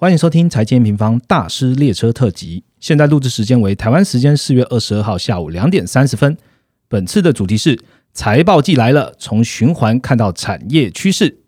欢迎收听财经平方大师列车特辑。现在录制时间为台湾时间四月二十二号下午两点三十分。本次的主题是财报季来了，从循环看到产业趋势。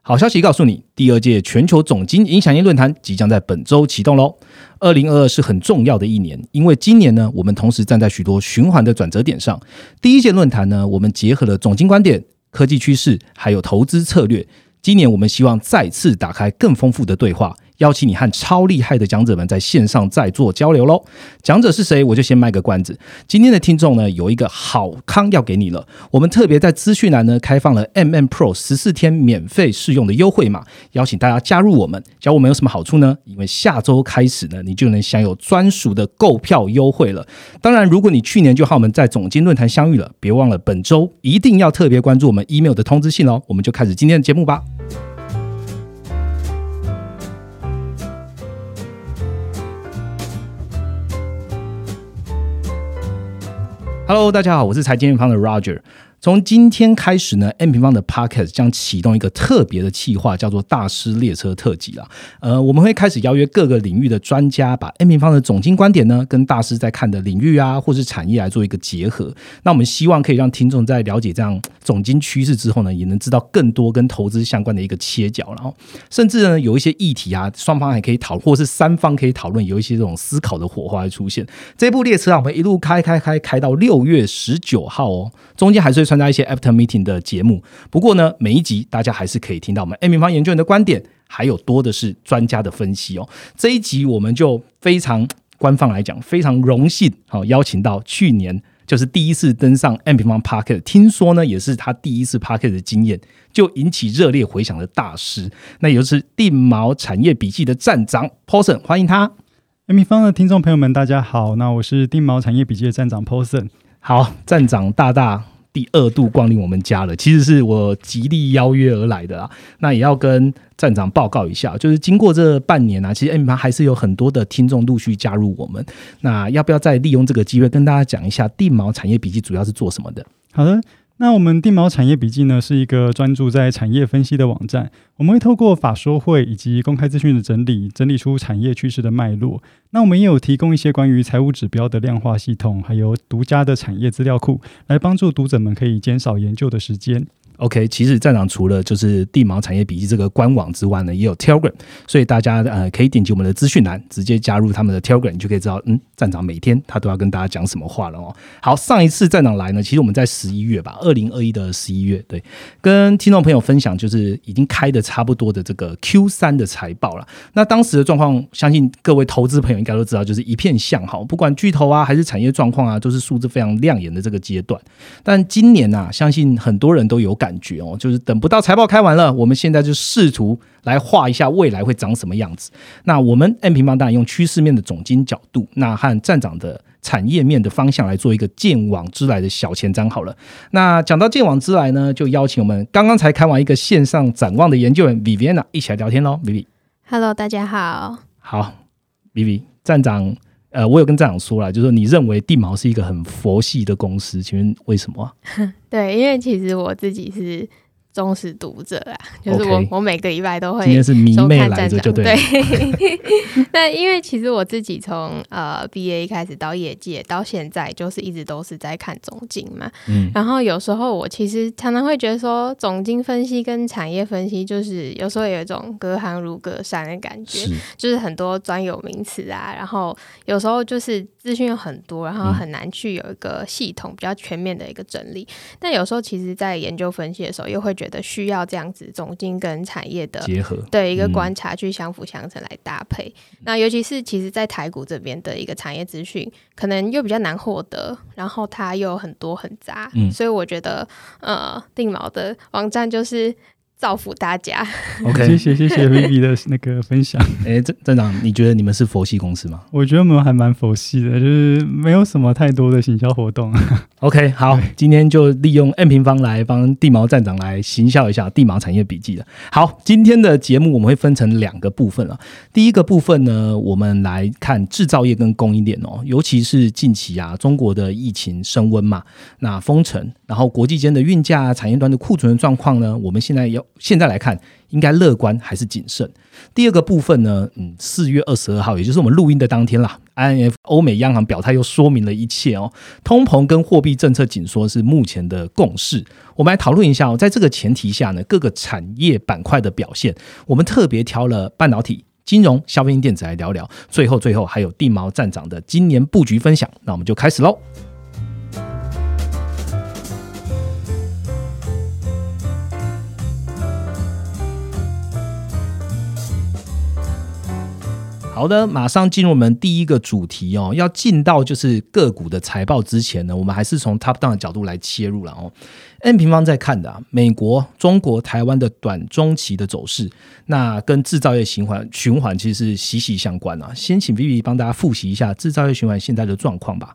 好消息告诉你，第二届全球总经影响力论坛即将在本周启动喽。二零二二是很重要的一年，因为今年呢，我们同时站在许多循环的转折点上。第一届论坛呢，我们结合了总经观点、科技趋势，还有投资策略。今年我们希望再次打开更丰富的对话。邀请你和超厉害的讲者们在线上再做交流喽！讲者是谁？我就先卖个关子。今天的听众呢，有一个好康要给你了。我们特别在资讯栏呢开放了 M M Pro 十四天免费试用的优惠码，邀请大家加入我们。教我们有什么好处呢？因为下周开始呢，你就能享有专属的购票优惠了。当然，如果你去年就和我们在总经论坛相遇了，别忘了本周一定要特别关注我们 email 的通知信哦。我们就开始今天的节目吧。Hello，大家好，我是财经方的 Roger。从今天开始呢，M 平方的 Podcast 将启动一个特别的企划，叫做“大师列车特辑”啊。呃，我们会开始邀约各个领域的专家，把 M 平方的总经观点呢，跟大师在看的领域啊，或是产业来做一个结合。那我们希望可以让听众在了解这样总经趋势之后呢，也能知道更多跟投资相关的一个切角，然后甚至呢，有一些议题啊，双方还可以讨，或是三方可以讨论，有一些这种思考的火花会出现。这部列车啊，我们一路开开开开到六月十九号哦，中间还是会。参加一些 After Meeting 的节目，不过呢，每一集大家还是可以听到我们 M 平方研究员的观点，还有多的是专家的分析哦。这一集我们就非常官方来讲，非常荣幸好邀请到去年就是第一次登上 M 平方 Park，听说呢也是他第一次 Park 的经验，就引起热烈回响的大师，那也就是定毛产业笔记的站长 Paulson，欢迎他。M 平方的听众朋友们，大家好，那我是定毛产业笔记的站长 Paulson，好，站长大大。第二度光临我们家了，其实是我极力邀约而来的啊。那也要跟站长报告一下，就是经过这半年啊，其实 M 盘还是有很多的听众陆续加入我们。那要不要再利用这个机会跟大家讲一下地毛产业笔记主要是做什么的？好的。那我们定毛产业笔记呢，是一个专注在产业分析的网站。我们会透过法说会以及公开资讯的整理，整理出产业趋势的脉络。那我们也有提供一些关于财务指标的量化系统，还有独家的产业资料库，来帮助读者们可以减少研究的时间。OK，其实站长除了就是地毛产业笔记这个官网之外呢，也有 Telegram，所以大家呃可以点击我们的资讯栏，直接加入他们的 Telegram，你就可以知道，嗯，站长每天他都要跟大家讲什么话了哦。好，上一次站长来呢，其实我们在十一月吧，二零二一的十一月，对，跟听众朋友分享就是已经开的差不多的这个 Q 三的财报了。那当时的状况，相信各位投资朋友应该都知道，就是一片向好，不管巨头啊还是产业状况啊，都是数字非常亮眼的这个阶段。但今年啊，相信很多人都有感。感觉哦，就是等不到财报开完了，我们现在就试图来画一下未来会长什么样子。那我们 M 平方当然用趋势面的总经角度，那和站长的产业面的方向来做一个见往之来的小前瞻好了。那讲到见往之来呢，就邀请我们刚刚才开完一个线上展望的研究员 Viviana 一起来聊天喽。Vivi，Hello，大家好。好，Vivi 站长，呃，我有跟站长说了，就是说你认为地毛是一个很佛系的公司，请问为什么？对，因为其实我自己是忠实读者啊，就是我我每个礼拜都会今天是迷妹来着，就对。那因为其实我自己从呃 B A 开始到业界到现在，就是一直都是在看总经嘛。嗯。然后有时候我其实常常会觉得说，总经分析跟产业分析，就是有时候有一种隔行如隔山的感觉，就是很多专有名词啊，然后有时候就是资讯有很多，然后很难去有一个系统比较全面的一个整理。但有时候，其实，在研究分析的时候，又会觉得需要这样子总经跟产业的结合，对一个观察去相辅相成来搭配。那尤其是其实，在台股这边的一个产业资讯，可能又比较难获得，然后它又很多很杂，所以我觉得，呃，定毛的网站就是。造福大家。OK，谢谢谢谢 Vivi 的那个分享。哎，站站长，你觉得你们是佛系公司吗？我觉得我们还蛮佛系的，就是没有什么太多的行销活动。OK，好，今天就利用 N 平方来帮地毛站长来行销一下地毛产业笔记了。好，今天的节目我们会分成两个部分啊。第一个部分呢，我们来看制造业跟供应链哦，尤其是近期啊，中国的疫情升温嘛，那封城。然后国际间的运价、产业端的库存状况呢，我们现在要现在来看，应该乐观还是谨慎？第二个部分呢，嗯，四月二十二号，也就是我们录音的当天啦，INF 欧美央行表态又说明了一切哦，通膨跟货币政策紧缩是目前的共识。我们来讨论一下哦，在这个前提下呢，各个产业板块的表现，我们特别挑了半导体。金融、消费电子来聊聊，最后最后还有地毛站长的今年布局分享，那我们就开始喽。好的，马上进入我们第一个主题哦。要进到就是个股的财报之前呢，我们还是从 top down 的角度来切入了哦。N 平方在看的美国、中国、台湾的短中期的走势，那跟制造业循环循环其实是息息相关啊。先请 Vivi 帮大家复习一下制造业循环现在的状况吧。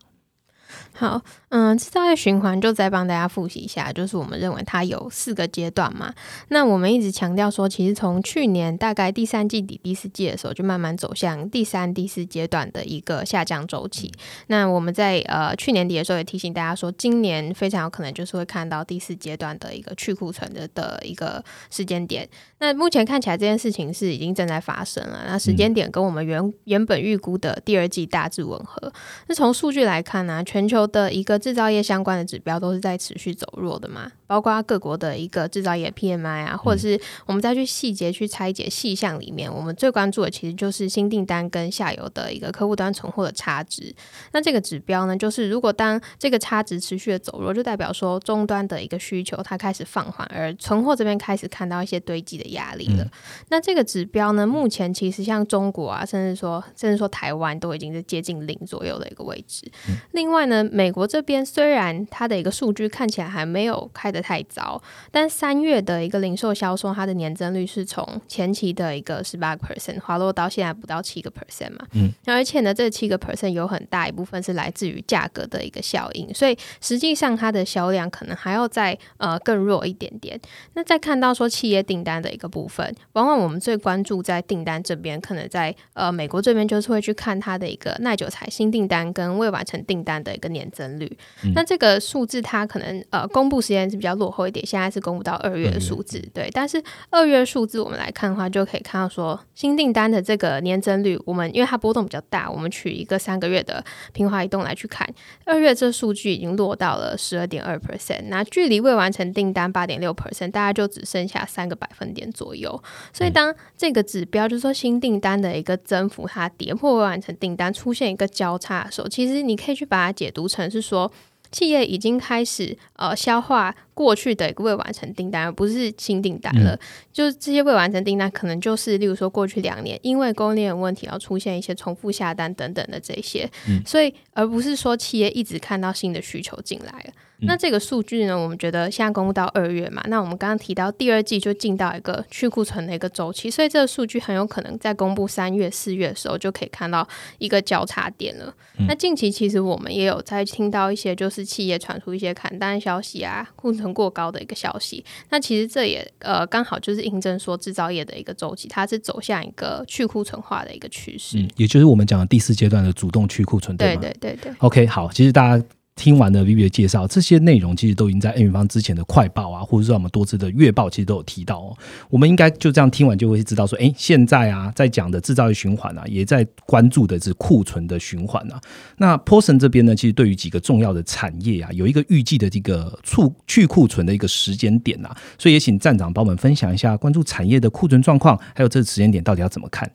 好，嗯，制造业循环就再帮大家复习一下，就是我们认为它有四个阶段嘛。那我们一直强调说，其实从去年大概第三季底、第四季的时候，就慢慢走向第三、第四阶段的一个下降周期。那我们在呃去年底的时候也提醒大家说，今年非常有可能就是会看到第四阶段的一个去库存的的一个时间点。那目前看起来这件事情是已经正在发生了，那时间点跟我们原原本预估的第二季大致吻合。那从数据来看呢，全球的一个制造业相关的指标都是在持续走弱的嘛，包括各国的一个制造业 PMI 啊，或者是我们再去细节去拆解细项里面，我们最关注的其实就是新订单跟下游的一个客户端存货的差值。那这个指标呢，就是如果当这个差值持续的走弱，就代表说终端的一个需求它开始放缓，而存货这边开始看到一些堆积的压力了。那这个指标呢，目前其实像中国啊，甚至说甚至说台湾都已经是接近零左右的一个位置。另外呢。美国这边虽然它的一个数据看起来还没有开得太糟，但三月的一个零售销售，它的年增率是从前期的一个十八个 percent 滑落到现在不到七个 percent 嘛，嗯，而且呢，这七个 percent 有很大一部分是来自于价格的一个效应，所以实际上它的销量可能还要再呃更弱一点点。那再看到说企业订单的一个部分，往往我们最关注在订单这边，可能在呃美国这边就是会去看它的一个耐久材新订单跟未完成订单的一个年。增率，那这个数字它可能呃公布时间是比较落后一点，现在是公布到二月的数字，对。但是二月数字我们来看的话，就可以看到说新订单的这个年增率，我们因为它波动比较大，我们取一个三个月的平滑移动来去看，二月这数据已经落到了十二点二 percent，那距离未完成订单八点六 percent，大概就只剩下三个百分点左右。所以当这个指标就是说新订单的一个增幅，它跌破未完成订单出现一个交叉的时候，其实你可以去把它解读。成是说，企业已经开始呃消化过去的未完成订单，而不是新订单了。就是这些未完成订单，可能就是例如说过去两年因为供应链问题而出现一些重复下单等等的这些，所以而不是说企业一直看到新的需求进来了。那这个数据呢？我们觉得现在公布到二月嘛，那我们刚刚提到第二季就进到一个去库存的一个周期，所以这个数据很有可能在公布三月、四月的时候就可以看到一个交叉点了。那近期其实我们也有在听到一些就是企业传出一些砍单消息啊，库存过高的一个消息。那其实这也呃刚好就是印证说制造业的一个周期，它是走向一个去库存化的一个趋势，嗯也就是我们讲的第四阶段的主动去库存，对对对对。OK，好，其实大家。听完了 v i v 的介绍，这些内容其实都已经在 N 方之前的快报啊，或者说我们多次的月报，其实都有提到哦。我们应该就这样听完就会知道说，哎，现在啊，在讲的制造业循环啊，也在关注的是库存的循环啊。那 p o s o n 这边呢，其实对于几个重要的产业啊，有一个预计的这个促去库存的一个时间点啊，所以也请站长帮我们分享一下关注产业的库存状况，还有这个时间点到底要怎么看。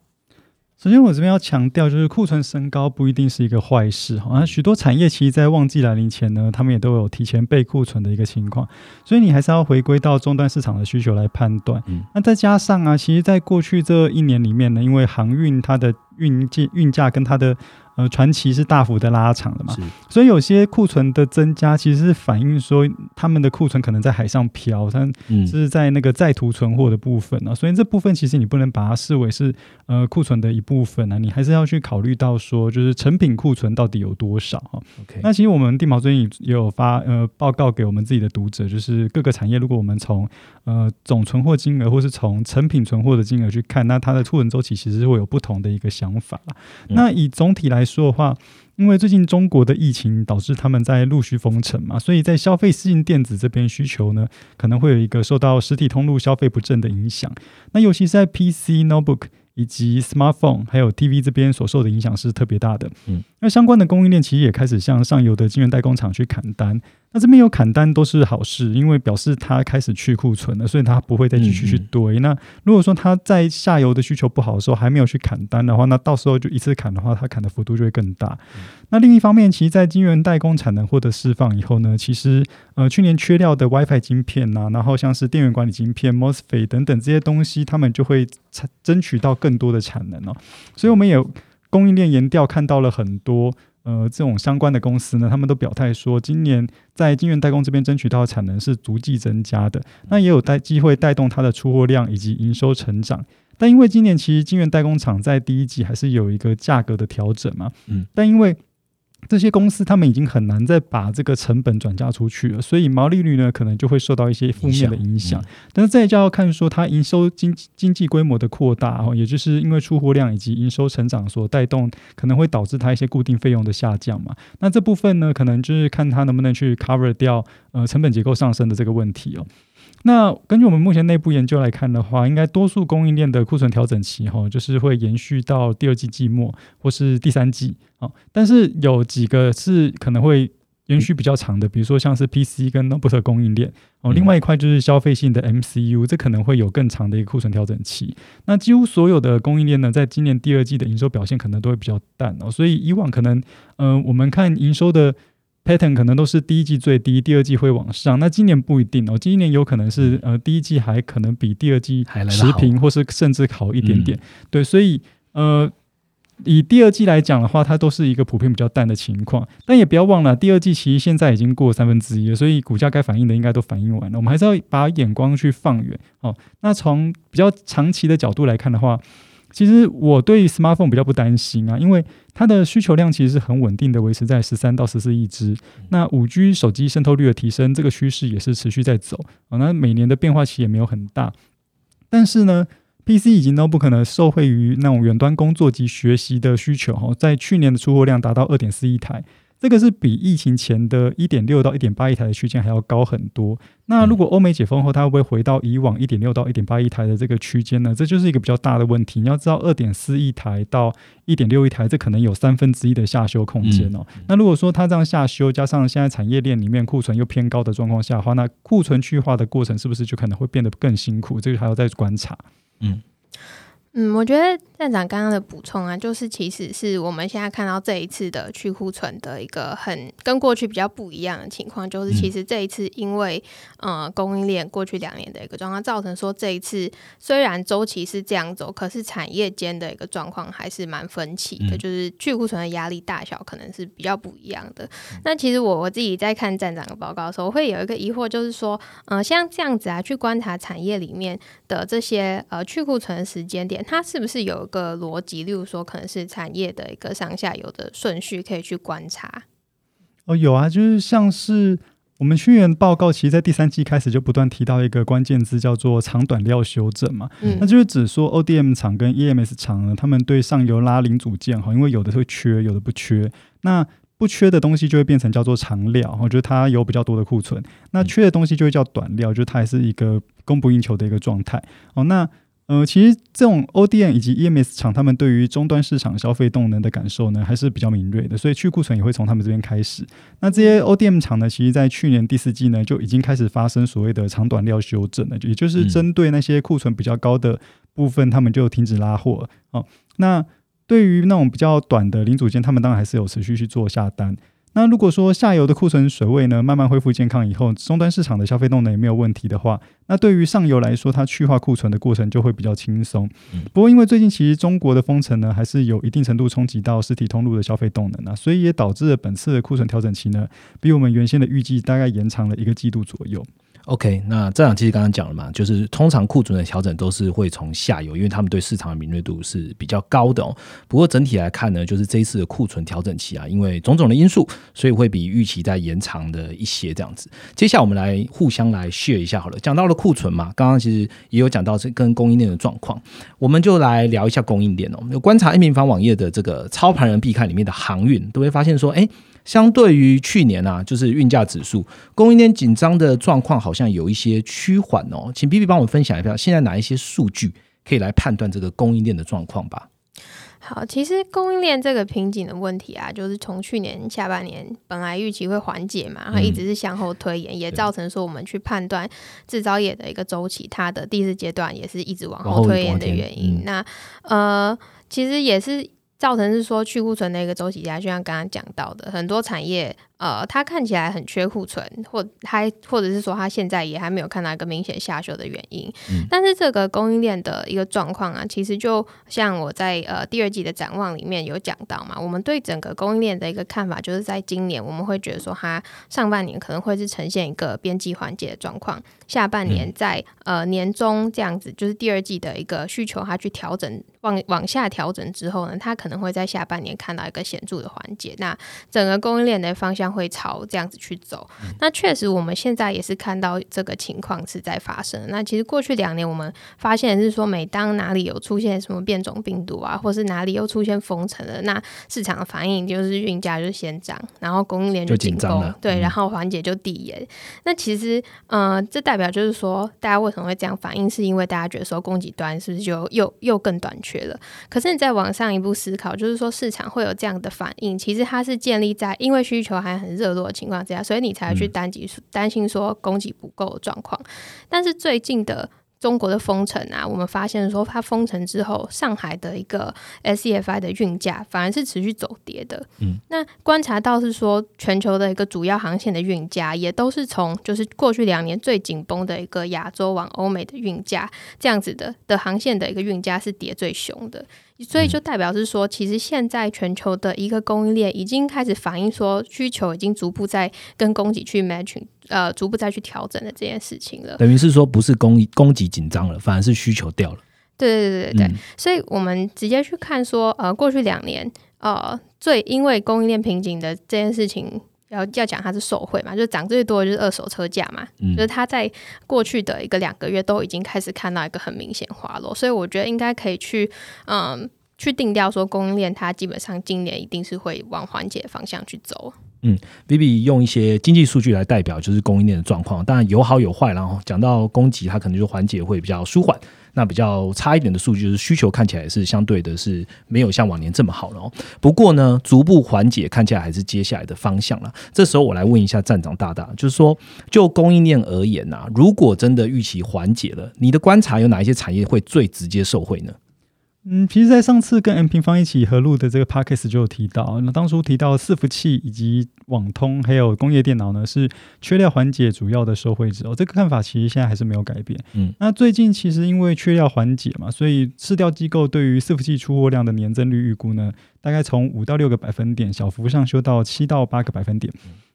首先，我这边要强调，就是库存升高不一定是一个坏事。哈。那许多产业其实，在旺季来临前呢，他们也都有提前备库存的一个情况。所以，你还是要回归到终端市场的需求来判断。那再加上啊，其实在过去这一年里面呢，因为航运它的运价运价跟它的呃，传奇是大幅的拉长了嘛，所以有些库存的增加，其实是反映说他们的库存可能在海上漂，它是在那个在途存货的部分啊，所以这部分其实你不能把它视为是呃库存的一部分啊，你还是要去考虑到说，就是成品库存到底有多少啊。OK，那其实我们地毛最近也有发呃报告给我们自己的读者，就是各个产业，如果我们从呃总存货金额或是从成品存货的金额去看，那它的库存周期其实是会有不同的一个想法那以总体来。说的话，因为最近中国的疫情导致他们在陆续封城嘛，所以在消费性电子这边需求呢，可能会有一个受到实体通路消费不振的影响。那尤其是在 PC、Notebook。以及 smartphone 还有 TV 这边所受的影响是特别大的。嗯，那相关的供应链其实也开始向上游的晶圆代工厂去砍单。那这边有砍单都是好事，因为表示它开始去库存了，所以它不会再继续去堆。那如果说它在下游的需求不好的时候还没有去砍单的话，那到时候就一次砍的话，它砍的幅度就会更大。那另一方面，其实，在晶圆代工产能获得释放以后呢，其实呃去年缺料的 WiFi 晶片呐，然后像是电源管理晶片、MOSFET 等等这些东西，他们就会产争取到更多的产能哦。所以我们也供应链研调看到了很多。呃，这种相关的公司呢，他们都表态说，今年在晶圆代工这边争取到的产能是逐季增加的，那也有带机会带动它的出货量以及营收成长。但因为今年其实晶圆代工厂在第一季还是有一个价格的调整嘛，嗯，但因为这些公司他们已经很难再把这个成本转嫁出去了，所以毛利率呢可能就会受到一些负面的影响。但是再就要看说它营收经经济规模的扩大，哦，也就是因为出货量以及营收成长所带动，可能会导致它一些固定费用的下降嘛。那这部分呢，可能就是看它能不能去 cover 掉呃成本结构上升的这个问题哦。那根据我们目前内部研究来看的话，应该多数供应链的库存调整期哈，就是会延续到第二季季末或是第三季啊。但是有几个是可能会延续比较长的，比如说像是 PC 跟 Notebook 供应链哦。另外一块就是消费性的 MCU，这可能会有更长的一个库存调整期。那几乎所有的供应链呢，在今年第二季的营收表现可能都会比较淡哦。所以以往可能嗯，我们看营收的。Pattern 可能都是第一季最低，第二季会往上。那今年不一定哦，今年有可能是呃第一季还可能比第二季持平，或是甚至好一点点。对，所以呃以第二季来讲的话，它都是一个普遍比较淡的情况。但也不要忘了，第二季其实现在已经过三分之一了，所以股价该反映的应该都反映完了。我们还是要把眼光去放远哦。那从比较长期的角度来看的话。其实我对 smartphone 比较不担心啊，因为它的需求量其实是很稳定的，维持在十三到十四亿只。那五 G 手机渗透率的提升，这个趋势也是持续在走啊。那每年的变化其实也没有很大，但是呢，PC 以及 notebook 呢，受惠于那种远端工作及学习的需求，哈，在去年的出货量达到二点四亿台。这个是比疫情前的一点六到一点八亿台的区间还要高很多。那如果欧美解封后，它会不会回到以往一点六到一点八亿台的这个区间呢？这就是一个比较大的问题。你要知道，二点四亿台到一点六亿台，这可能有三分之一的下修空间哦。那如果说它这样下修，加上现在产业链里面库存又偏高的状况下的话，那库存去化的过程是不是就可能会变得更辛苦？这个还要再观察。嗯。嗯，我觉得站长刚刚的补充啊，就是其实是我们现在看到这一次的去库存的一个很跟过去比较不一样的情况，就是其实这一次因为呃供应链过去两年的一个状况，造成说这一次虽然周期是这样走，可是产业间的一个状况还是蛮分歧的，就是去库存的压力大小可能是比较不一样的。那其实我我自己在看站长的报告的时候，我会有一个疑惑，就是说，嗯，像这样子啊，去观察产业里面的这些呃去库存的时间点。它是不是有一个逻辑？例如说，可能是产业的一个上下游的顺序，可以去观察。哦，有啊，就是像是我们去年报告，其实，在第三季开始就不断提到一个关键字，叫做长短料修正嘛。嗯，那就是指说，ODM 厂跟 EMS 厂呢，他们对上游拉零组件哈，因为有的会缺，有的不缺。那不缺的东西就会变成叫做长料，我觉得它有比较多的库存。那缺的东西就会叫短料，就是它还是一个供不应求的一个状态。哦，那。呃，其实这种 ODM 以及 EMS 厂，他们对于终端市场消费动能的感受呢，还是比较敏锐的，所以去库存也会从他们这边开始。那这些 ODM 厂呢，其实在去年第四季呢，就已经开始发生所谓的长短料修正了，也就是针对那些库存比较高的部分，他们就停止拉货。哦，那对于那种比较短的零组件，他们当然还是有持续去做下单。那如果说下游的库存水位呢慢慢恢复健康以后，终端市场的消费动能也没有问题的话，那对于上游来说，它去化库存的过程就会比较轻松。不过因为最近其实中国的封城呢，还是有一定程度冲击到实体通路的消费动能啊，所以也导致了本次的库存调整期呢，比我们原先的预计大概延长了一个季度左右。OK，那这样其实刚刚讲了嘛，就是通常库存的调整都是会从下游，因为他们对市场的敏锐度是比较高的哦。不过整体来看呢，就是这一次的库存调整期啊，因为种种的因素，所以会比预期在延长的一些这样子。接下来我们来互相来 share 一下好了，讲到了库存嘛，刚刚其实也有讲到这跟供应链的状况，我们就来聊一下供应链哦。有观察 A 平方网页的这个操盘人必看里面的航运，都会发现说，哎。相对于去年啊，就是运价指数供应链紧张的状况好像有一些趋缓哦，请 B B 帮我们分享一下，现在哪一些数据可以来判断这个供应链的状况吧？好，其实供应链这个瓶颈的问题啊，就是从去年下半年本来预期会缓解嘛，它一直是向后推延，也造成说我们去判断制造业的一个周期，它的第四阶段也是一直往后推延的原因。那呃，其实也是。造成是说去库存的一个周期下，就像刚刚讲到的，很多产业。呃，它看起来很缺库存，或还或者是说它现在也还没有看到一个明显下修的原因。但是这个供应链的一个状况啊，其实就像我在呃第二季的展望里面有讲到嘛，我们对整个供应链的一个看法，就是在今年我们会觉得说它上半年可能会是呈现一个边际缓解的状况，下半年在呃年中这样子，就是第二季的一个需求它去调整往往下调整之后呢，它可能会在下半年看到一个显著的缓解。那整个供应链的方向。会朝这样子去走，那确实我们现在也是看到这个情况是在发生。那其实过去两年我们发现是说，每当哪里有出现什么变种病毒啊，或是哪里又出现封城了，那市场的反应就是运价就先涨，然后供应链就紧绷，对，然后环节就递延。那其实，呃，这代表就是说，大家为什么会这样反应，是因为大家觉得说供给端是不是就又又更短缺了？可是你再往上一步思考，就是说市场会有这样的反应，其实它是建立在因为需求还。很热络的情况之下，所以你才去担心担心说供给不够的状况。但是最近的中国的封城啊，我们发现说它封城之后，上海的一个 SCFI 的运价反而是持续走跌的。嗯，那观察到是说全球的一个主要航线的运价也都是从就是过去两年最紧绷的一个亚洲往欧美的运价这样子的的航线的一个运价是跌最凶的。所以就代表是说，其实现在全球的一个供应链已经开始反映说，需求已经逐步在跟供给去 matching，呃，逐步再去调整的这件事情了。等于是说，不是供供给紧张了，反而是需求掉了。对对对对对。所以我们直接去看说，呃，过去两年，呃，最因为供应链瓶颈的这件事情。要要讲它是受贿嘛，就涨最多的就是二手车价嘛，就是它在过去的一个两个月都已经开始看到一个很明显滑落，所以我觉得应该可以去嗯去定调说供应链它基本上今年一定是会往缓解方向去走。嗯，Viv 用一些经济数据来代表就是供应链的状况，当然有好有坏，然后讲到供给它可能就缓解会比较舒缓。那比较差一点的数据就是需求看起来是相对的是没有像往年这么好了哦。不过呢，逐步缓解看起来还是接下来的方向了。这时候我来问一下站长大大，就是说就供应链而言呐，如果真的预期缓解了，你的观察有哪一些产业会最直接受惠呢？嗯，其实，在上次跟 M 平方一起合录的这个 p a c k a g e 就有提到，那当初提到伺服器以及网通还有工业电脑呢，是缺料缓解主要的受惠者哦。这个看法其实现在还是没有改变。嗯，那最近其实因为缺料缓解嘛，所以市调机构对于伺服器出货量的年增率预估呢，大概从五到六个百分点小幅上修到七到八个百分点。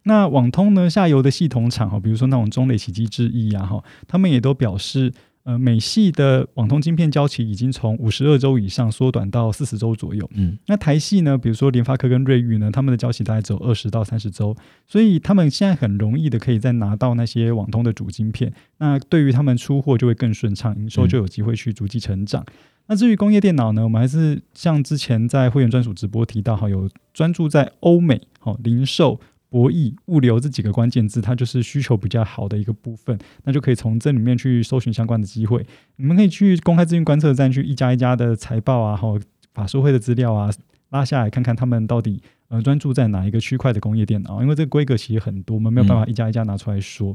那网通呢，下游的系统厂哈，比如说那种中磊、奇迹、智毅啊哈，他们也都表示。呃，美系的网通晶片交期已经从五十二周以上缩短到四十周左右。嗯，那台系呢，比如说联发科跟瑞昱呢，他们的交期大概只有二十到三十周，所以他们现在很容易的可以再拿到那些网通的主晶片。那对于他们出货就会更顺畅，营收就有机会去逐季成长。那至于工业电脑呢，我们还是像之前在会员专属直播提到，哈，有专注在欧美，好零售。博弈、物流这几个关键字，它就是需求比较好的一个部分，那就可以从这里面去搜寻相关的机会。你们可以去公开资讯观测站去一家一家的财报啊，或法说会的资料啊，拉下来看看他们到底呃专注在哪一个区块的工业电脑，因为这个规格其实很多，我们没有办法一家一家拿出来说。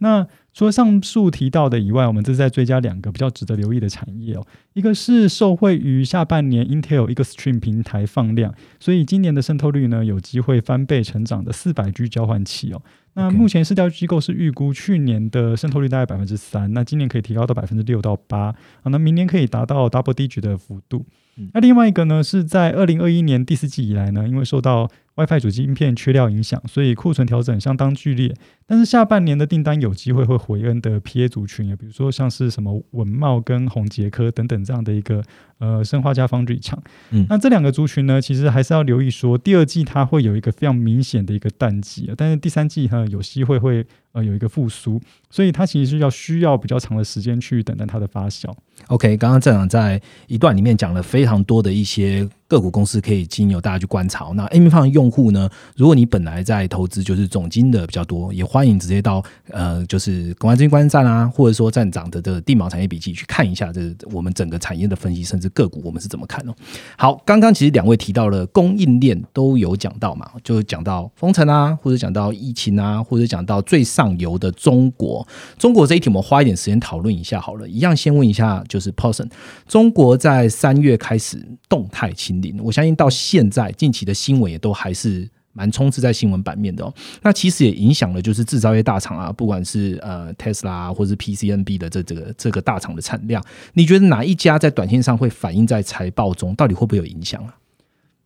那除了上述提到的以外，我们这是在追加两个比较值得留意的产业哦。一个是受惠于下半年 Intel 一个 Stream 平台放量，所以今年的渗透率呢有机会翻倍成长的四百 G 交换器哦。那目前市调机构是预估去年的渗透率大概百分之三，那今年可以提高到百分之六到八啊，那明年可以达到 Double Digit 的幅度。那另外一个呢是在二零二一年第四季以来呢，因为受到 WiFi 主机芯片缺料影响，所以库存调整相当剧烈。但是下半年的订单有机会会回恩的 PA 族群，也比如说像是什么文茂跟宏杰科等等这样的一个呃生化加方铝厂。嗯，那这两个族群呢，其实还是要留意说，第二季它会有一个非常明显的一个淡季，但是第三季哈有机会会呃有一个复苏，所以它其实是要需要比较长的时间去等待它的发酵。OK，刚刚站长在一段里面讲了非常多的一些。个股公司可以经由大家去观察。那 A 米方用户呢？如果你本来在投资就是总金的比较多，也欢迎直接到呃，就是公安资讯观站啊，或者说站长的的地毛产业笔记去看一下，这我们整个产业的分析，甚至个股我们是怎么看哦。好，刚刚其实两位提到了供应链都有讲到嘛，就讲到封城啊，或者讲到疫情啊，或者讲到最上游的中国。中国这一题我们花一点时间讨论一下好了。一样先问一下，就是 Person，中国在三月开始动态清零。我相信到现在近期的新闻也都还是蛮充斥在新闻版面的哦。那其实也影响了就是制造业大厂啊，不管是呃 Tesla 或是 PCNB 的这这个这个大厂的产量，你觉得哪一家在短线上会反映在财报中？到底会不会有影响啊？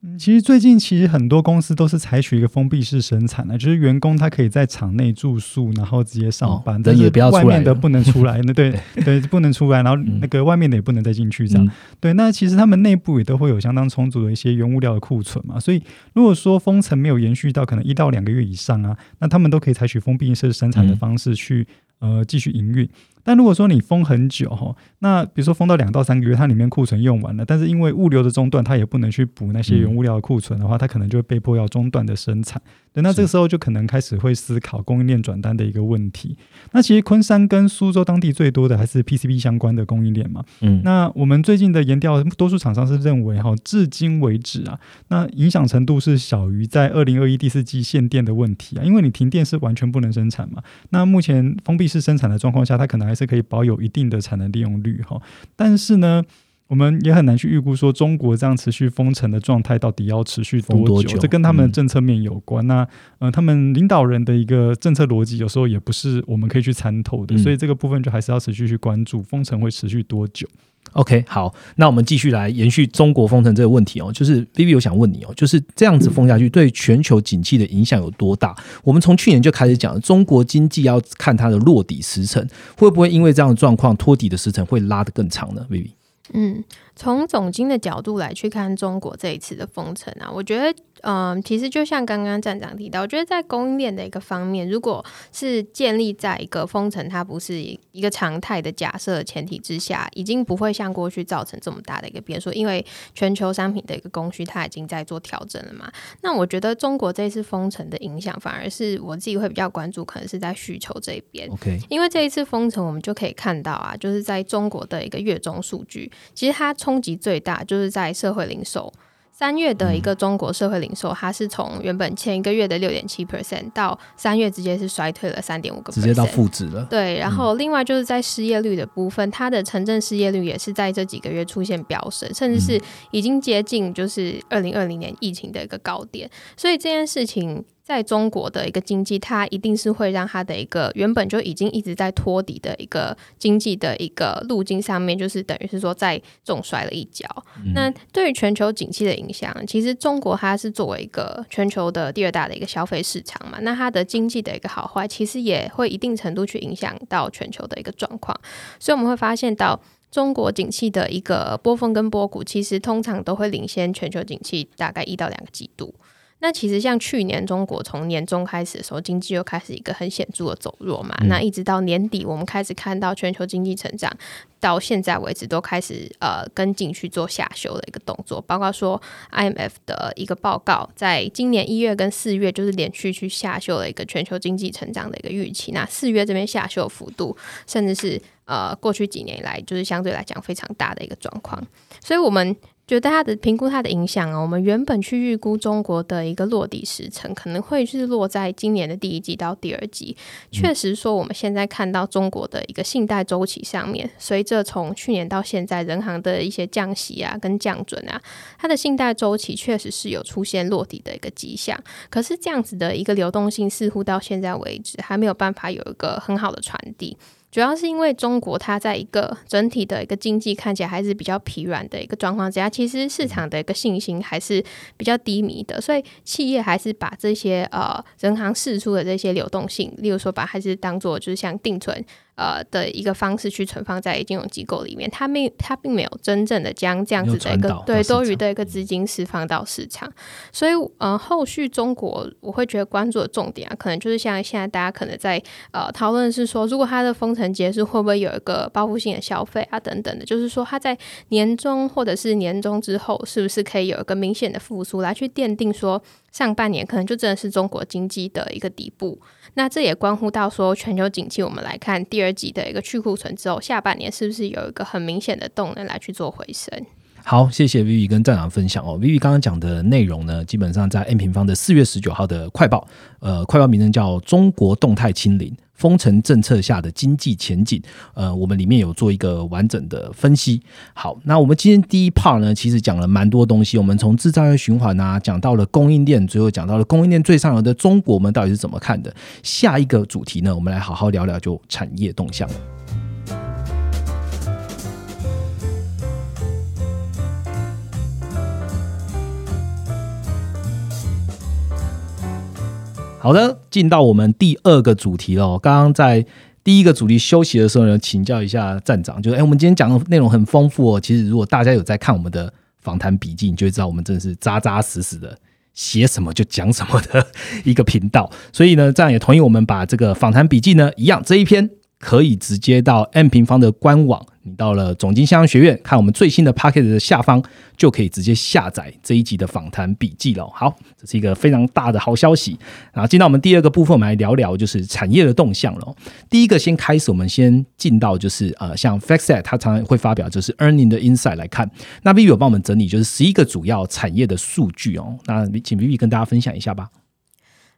嗯，其实最近其实很多公司都是采取一个封闭式生产的，就是员工他可以在厂内住宿，然后直接上班，但是外面的不能出来。那 对对，不能出来，然后那个外面的也不能再进去这样。对，那其实他们内部也都会有相当充足的一些原物料的库存嘛。所以如果说封城没有延续到可能一到两个月以上啊，那他们都可以采取封闭式生产的方式去呃继续营运。但如果说你封很久哈，那比如说封到两到三个月，它里面库存用完了，但是因为物流的中断，它也不能去补那些原物料的库存的话，它可能就会被迫要中断的生产。对，那这个时候就可能开始会思考供应链转单的一个问题。那其实昆山跟苏州当地最多的还是 PCB 相关的供应链嘛。嗯，那我们最近的研调，多数厂商是认为哈，至今为止啊，那影响程度是小于在二零二一第四季限电的问题啊，因为你停电是完全不能生产嘛。那目前封闭式生产的状况下，它可能还是可以保有一定的产能利用率哈，但是呢，我们也很难去预估说中国这样持续封城的状态到底要持续多久，这跟他们的政策面有关。那呃，他们领导人的一个政策逻辑有时候也不是我们可以去参透的，所以这个部分就还是要持续去关注封城会持续多久。OK，好，那我们继续来延续中国封城这个问题哦。就是 Vivi，我想问你哦，就是这样子封下去，对全球景气的影响有多大？我们从去年就开始讲，中国经济要看它的落底时程，会不会因为这样的状况，托底的时程会拉得更长呢？Vivi，嗯，从总经的角度来去看中国这一次的封城啊，我觉得。嗯，其实就像刚刚站长提到，我觉得在供应链的一个方面，如果是建立在一个封城它不是一个常态的假设前提之下，已经不会像过去造成这么大的一个变数，因为全球商品的一个供需它已经在做调整了嘛。那我觉得中国这一次封城的影响，反而是我自己会比较关注，可能是在需求这一边。OK，因为这一次封城，我们就可以看到啊，就是在中国的一个月中数据，其实它冲击最大就是在社会零售。三月的一个中国社会零售，它是从原本前一个月的六点七 percent 到三月直接是衰退了三点五个，直接到负值了。对，然后另外就是在失业率的部分，它的城镇失业率也是在这几个月出现飙升，甚至是已经接近就是二零二零年疫情的一个高点，所以这件事情。在中国的一个经济，它一定是会让它的一个原本就已经一直在托底的一个经济的一个路径上面，就是等于是说在重摔了一跤。那对于全球景气的影响，其实中国它是作为一个全球的第二大的一个消费市场嘛，那它的经济的一个好坏，其实也会一定程度去影响到全球的一个状况。所以我们会发现到中国景气的一个波峰跟波谷，其实通常都会领先全球景气大概一到两个季度。那其实像去年中国从年中开始的时候，经济又开始一个很显著的走弱嘛。那一直到年底，我们开始看到全球经济成长，到现在为止都开始呃跟进去做下修的一个动作。包括说 IMF 的一个报告，在今年一月跟四月就是连续去下修了一个全球经济成长的一个预期。那四月这边下修幅度，甚至是呃过去几年以来就是相对来讲非常大的一个状况。所以我们。觉得它的评估它的影响啊，我们原本去预估中国的一个落地时程，可能会是落在今年的第一季到第二季。确实说，我们现在看到中国的一个信贷周期上面，随着从去年到现在人行的一些降息啊跟降准啊，它的信贷周期确实是有出现落地的一个迹象。可是这样子的一个流动性，似乎到现在为止还没有办法有一个很好的传递。主要是因为中国它在一个整体的一个经济看起来还是比较疲软的一个状况之下，其实市场的一个信心还是比较低迷的，所以企业还是把这些呃人行释出的这些流动性，例如说把还是当做就是像定存。呃的一个方式去存放在金融机构里面，它没它并没有真正的将这样子的一个对多余的一个资金释放到市场，所以呃后续中国我会觉得关注的重点啊，可能就是像现在大家可能在呃讨论是说，如果它的封城结束，会不会有一个报复性的消费啊等等的，就是说它在年终或者是年终之后，是不是可以有一个明显的复苏，来去奠定说上半年可能就真的是中国经济的一个底部。那这也关乎到说全球景气，我们来看第二季的一个去库存之后，下半年是不是有一个很明显的动能来去做回升？好，谢谢 Vivi 跟站长分享哦。Vivi 刚刚讲的内容呢，基本上在 N 平方的四月十九号的快报，呃，快报名称叫《中国动态清零》。封城政策下的经济前景，呃，我们里面有做一个完整的分析。好，那我们今天第一 part 呢，其实讲了蛮多东西。我们从制造业循环啊，讲到了供应链，最后讲到了供应链最上游的中国，我们到底是怎么看的？下一个主题呢，我们来好好聊聊就产业动向。好的，进到我们第二个主题喽。刚刚在第一个主题休息的时候呢，请教一下站长，就是哎，我们今天讲的内容很丰富哦。其实如果大家有在看我们的访谈笔记，你就会知道我们真的是扎扎实实的写什么就讲什么的一个频道。所以呢，这样也同意我们把这个访谈笔记呢，一样这一篇可以直接到 M 平方的官网。你到了总经香学院看我们最新的 p a c k e t 的下方，就可以直接下载这一集的访谈笔记了。好，这是一个非常大的好消息。然后进到我们第二个部分，我们来聊聊就是产业的动向了。第一个先开始，我们先进到就是呃，像 FactSet 它常常会发表就是 Earning 的 Insight 来看。那 Vivi 有帮我们整理就是十一个主要产业的数据哦。那请 Vivi 跟大家分享一下吧。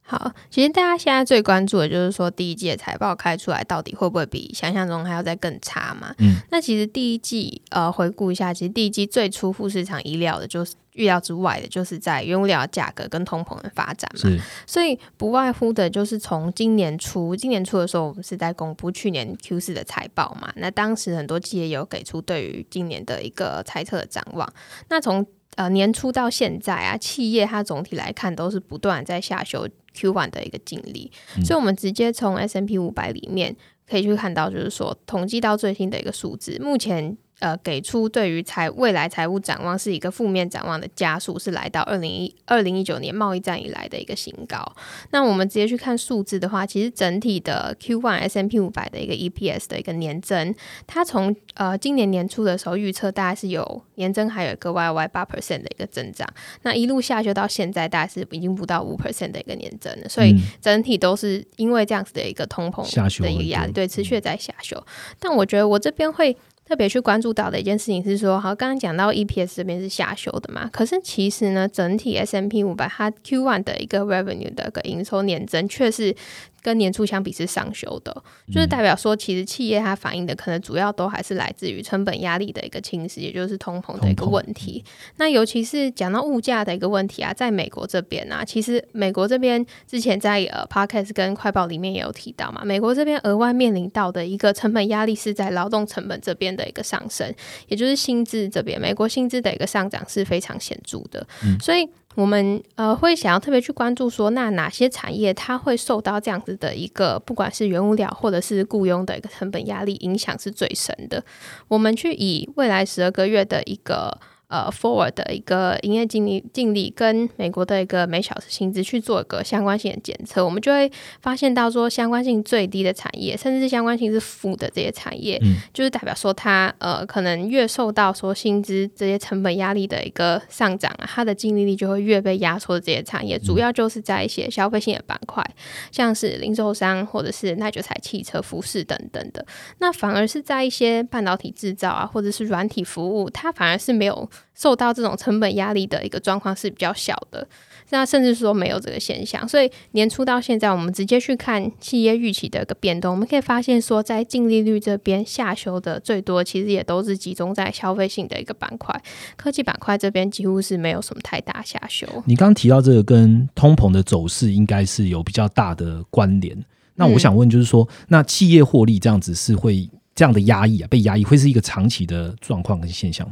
好，其实大家现在最关注的就是说第一季的财报开出来，到底会不会比想象中还要再更差嘛？嗯，那其实第一季呃，回顾一下，其实第一季最出乎市场意料的，就是预料之外的，就是在原物料价格跟通膨的发展嘛。所以不外乎的就是从今年初，今年初的时候，我们是在公布去年 Q 四的财报嘛。那当时很多企业有给出对于今年的一个猜测的展望。那从呃年初到现在啊，企业它总体来看都是不断在下修。Q one 的一个净利，所以我们直接从 S M P 五百里面可以去看到，就是说统计到最新的一个数字，目前。呃，给出对于财未来财务展望是一个负面展望的加速，是来到二零一二零一九年贸易战以来的一个新高。那我们直接去看数字的话，其实整体的 Q one S M P 五百的一个 E P S 的一个年增，它从呃今年年初的时候预测大概是有年增还有一个 Y Y 八 percent 的一个增长，那一路下修到现在大概是已经不到五 percent 的一个年增了，所以整体都是因为这样子的一个通膨的一个压力，对，持续在下修。但我觉得我这边会。特别去关注到的一件事情是说，好，刚刚讲到 EPS 这边是下修的嘛，可是其实呢，整体 S M P 五百它 Q one 的一个 revenue 的个营收年增却是。跟年初相比是上修的，就是代表说，其实企业它反映的可能主要都还是来自于成本压力的一个侵蚀，也就是通膨的一个问题。那尤其是讲到物价的一个问题啊，在美国这边啊，其实美国这边之前在呃 Podcast 跟快报里面也有提到嘛，美国这边额外面临到的一个成本压力是在劳动成本这边的一个上升，也就是薪资这边，美国薪资的一个上涨是非常显著的，所以。我们呃会想要特别去关注说，那哪些产业它会受到这样子的一个，不管是原物料或者是雇佣的一个成本压力影响是最深的。我们去以未来十二个月的一个。呃，forward 的一个营业净利净利跟美国的一个每小时薪资去做一个相关性的检测，我们就会发现到说，相关性最低的产业，甚至是相关性是负的这些产业，嗯，就是代表说它呃可能越受到说薪资这些成本压力的一个上涨啊，它的净利率就会越被压缩的这些产业，主要就是在一些消费性的板块，像是零售商或者是耐久材、汽车、服饰等等的，那反而是在一些半导体制造啊，或者是软体服务，它反而是没有。受到这种成本压力的一个状况是比较小的，那甚至说没有这个现象。所以年初到现在，我们直接去看企业预期的一个变动，我们可以发现说，在净利率这边下修的最多，其实也都是集中在消费性的一个板块，科技板块这边几乎是没有什么太大下修。你刚刚提到这个跟通膨的走势应该是有比较大的关联。那我想问，就是说，那企业获利这样子是会这样的压抑啊，被压抑会是一个长期的状况跟现象？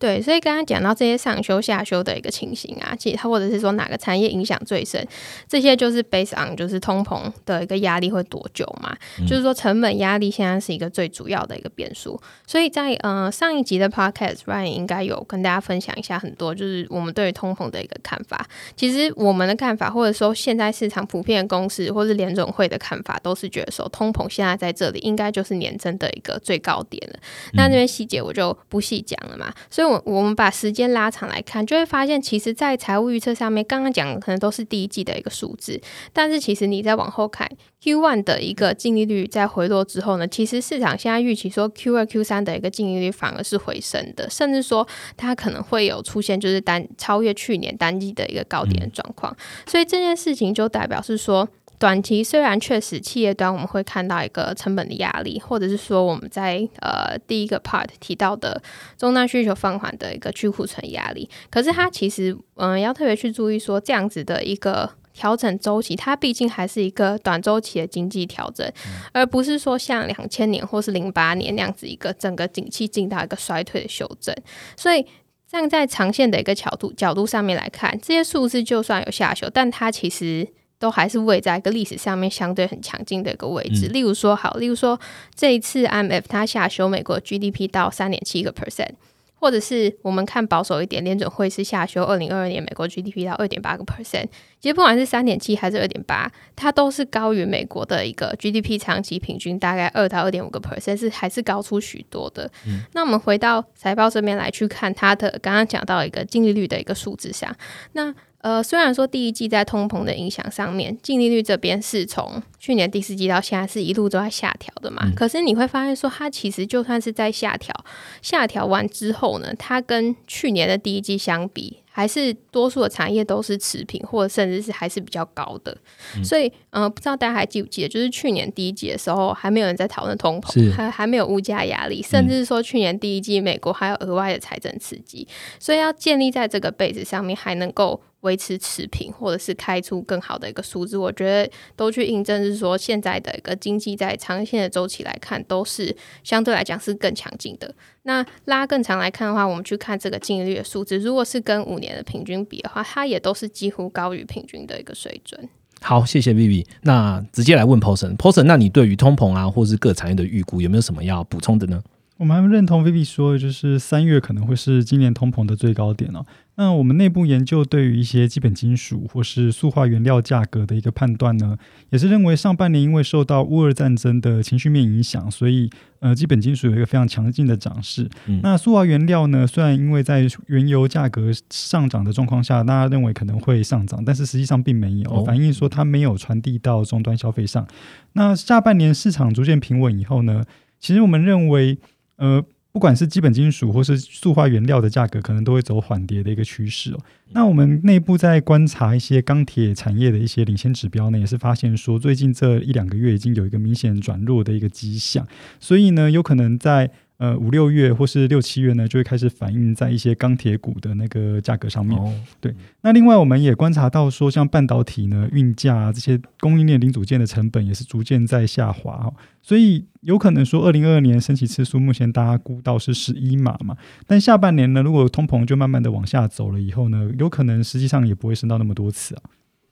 对，所以刚刚讲到这些上修下修的一个情形啊，其实它或者是说哪个产业影响最深，这些就是 based on 就是通膨的一个压力会多久嘛？就是说成本压力现在是一个最主要的一个变数。所以在呃上一集的 podcast，Ryan 应该有跟大家分享一下很多，就是我们对于通膨的一个看法。其实我们的看法，或者说现在市场普遍公司或是联总会的看法，都是觉得说通膨现在在这里应该就是年增的一个最高点了。那这边细节我就不细讲了嘛。所以。我我们把时间拉长来看，就会发现，其实，在财务预测上面，刚刚讲的可能都是第一季的一个数字，但是其实你再往后看，Q one 的一个净利率在回落之后呢，其实市场现在预期说 Q 二、Q 三的一个净利率反而是回升的，甚至说它可能会有出现就是单超越去年单季的一个高点的状况，所以这件事情就代表是说。短期虽然确实企业端我们会看到一个成本的压力，或者是说我们在呃第一个 part 提到的终端需求放缓的一个去库存压力，可是它其实嗯要特别去注意说这样子的一个调整周期，它毕竟还是一个短周期的经济调整，而不是说像两千年或是零八年那样子一个整个景气进到一个衰退的修正，所以站在长线的一个角度角度上面来看，这些数字就算有下修，但它其实。都还是位在一个历史上面相对很强劲的一个位置。例如说，好，例如说这一次 IMF 它下修美国 GDP 到三点七个 percent，或者是我们看保守一点，联准会是下修二零二二年美国 GDP 到二点八个 percent。其实不管是三点七还是二点八，它都是高于美国的一个 GDP 长期平均大概二到二点五个 percent，是还是高出许多的。那我们回到财报这边来去看它的刚刚讲到一个净利率的一个数字上，那。呃，虽然说第一季在通膨的影响上面，净利率这边是从去年第四季到现在是一路都在下调的嘛，可是你会发现说，它其实就算是在下调，下调完之后呢，它跟去年的第一季相比。还是多数的产业都是持平，或者甚至是还是比较高的，所以呃，不知道大家还记不记得，就是去年第一季的时候，还没有人在讨论通膨，还还没有物价压力，甚至是说去年第一季美国还有额外的财政刺激，所以要建立在这个背子上面，还能够维持持平，或者是开出更好的一个数字，我觉得都去印证是说现在的一个经济在长线的周期来看，都是相对来讲是更强劲的。那拉更长来看的话，我们去看这个净利率的数字，如果是跟五年的平均比的话，它也都是几乎高于平均的一个水准。好，谢谢 Vivi。那直接来问 Poson，Poson，那你对于通膨啊，或是各产业的预估，有没有什么要补充的呢？我们还认同 Vivi 说，就是三月可能会是今年通膨的最高点哦。那我们内部研究对于一些基本金属或是塑化原料价格的一个判断呢，也是认为上半年因为受到乌俄战争的情绪面影响，所以呃基本金属有一个非常强劲的涨势。那塑化原料呢，虽然因为在原油价格上涨的状况下，大家认为可能会上涨，但是实际上并没有，反映说它没有传递到终端消费上。那下半年市场逐渐平稳以后呢，其实我们认为。呃，不管是基本金属或是塑化原料的价格，可能都会走缓跌的一个趋势哦。那我们内部在观察一些钢铁产业的一些领先指标呢，也是发现说，最近这一两个月已经有一个明显转弱的一个迹象，所以呢，有可能在。呃，五六月或是六七月呢，就会开始反映在一些钢铁股的那个价格上面。对，那另外我们也观察到说，像半导体呢，运价这些供应链零组件的成本也是逐渐在下滑哈。所以有可能说，二零二二年升息次数目前大家估到是十一码嘛，但下半年呢，如果通膨就慢慢的往下走了以后呢，有可能实际上也不会升到那么多次啊。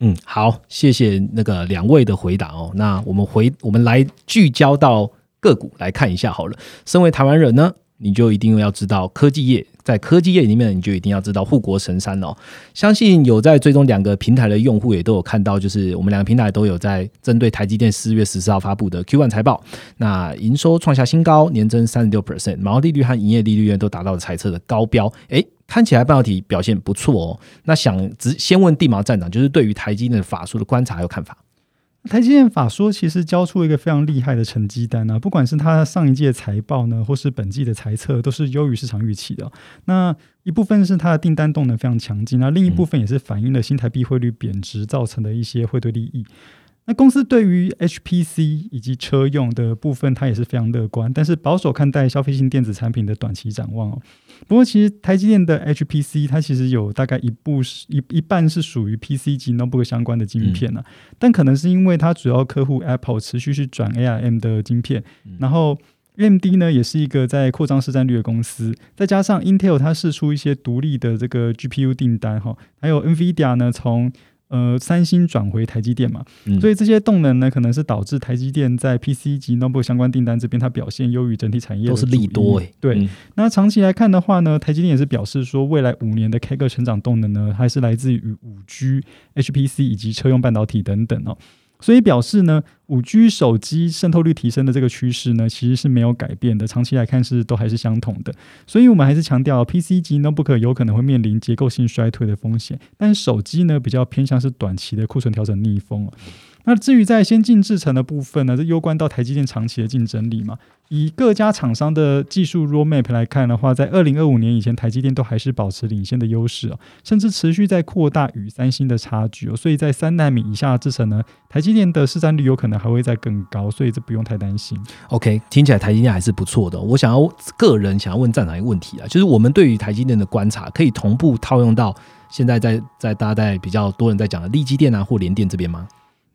嗯，好，谢谢那个两位的回答哦。那我们回我们来聚焦到。个股来看一下好了。身为台湾人呢，你就一定要知道科技业，在科技业里面，你就一定要知道护国神山哦。相信有在追踪两个平台的用户，也都有看到，就是我们两个平台都有在针对台积电四月十四号发布的 Q one 财报，那营收创下新高，年增三十六 percent，毛利率和营业利率都达到了猜测的高标。诶，看起来半导体表现不错哦。那想只先问地毛站长，就是对于台积电的法术的观察还有看法。台积电法说其实交出一个非常厉害的成绩单啊，不管是它上一届财报呢，或是本季的财测，都是优于市场预期的。那一部分是它的订单动能非常强劲，那另一部分也是反映了新台币汇率贬值造成的一些汇兑利益。那公司对于 HPC 以及车用的部分，它也是非常乐观，但是保守看待消费性电子产品的短期展望哦。不过，其实台积电的 HPC 它其实有大概一部是一一半是属于 PC 及 notebook 相关的晶片呢，但可能是因为它主要客户 Apple 持续去转 ARM 的晶片，然后 AMD 呢也是一个在扩张市占率的公司，再加上 Intel 它试出一些独立的这个 GPU 订单哈，还有 NVIDIA 呢从呃，三星转回台积电嘛，所以这些动能呢，可能是导致台积电在 PC 及 notebook 相关订单这边它表现优于整体产业，都是利多诶。对，那长期来看的话呢，台积电也是表示说，未来五年的 K 个成长动能呢，还是来自于五 G、HPC 以及车用半导体等等哦。所以表示呢，五 G 手机渗透率提升的这个趋势呢，其实是没有改变的，长期来看是都还是相同的。所以我们还是强调，PC 机 Notebook 有可能会面临结构性衰退的风险，但手机呢比较偏向是短期的库存调整逆风。那至于在先进制程的部分呢，这攸关到台积电长期的竞争力嘛。以各家厂商的技术 roadmap 来看的话，在二零二五年以前，台积电都还是保持领先的优势哦，甚至持续在扩大与三星的差距哦。所以在三纳米以下制程呢，台积电的市占率有可能还会再更高，所以这不用太担心。OK，听起来台积电还是不错的。我想要个人想要问站长一个问题啊，就是我们对于台积电的观察，可以同步套用到现在在在大家在比较多人在讲的力积电啊或联电这边吗？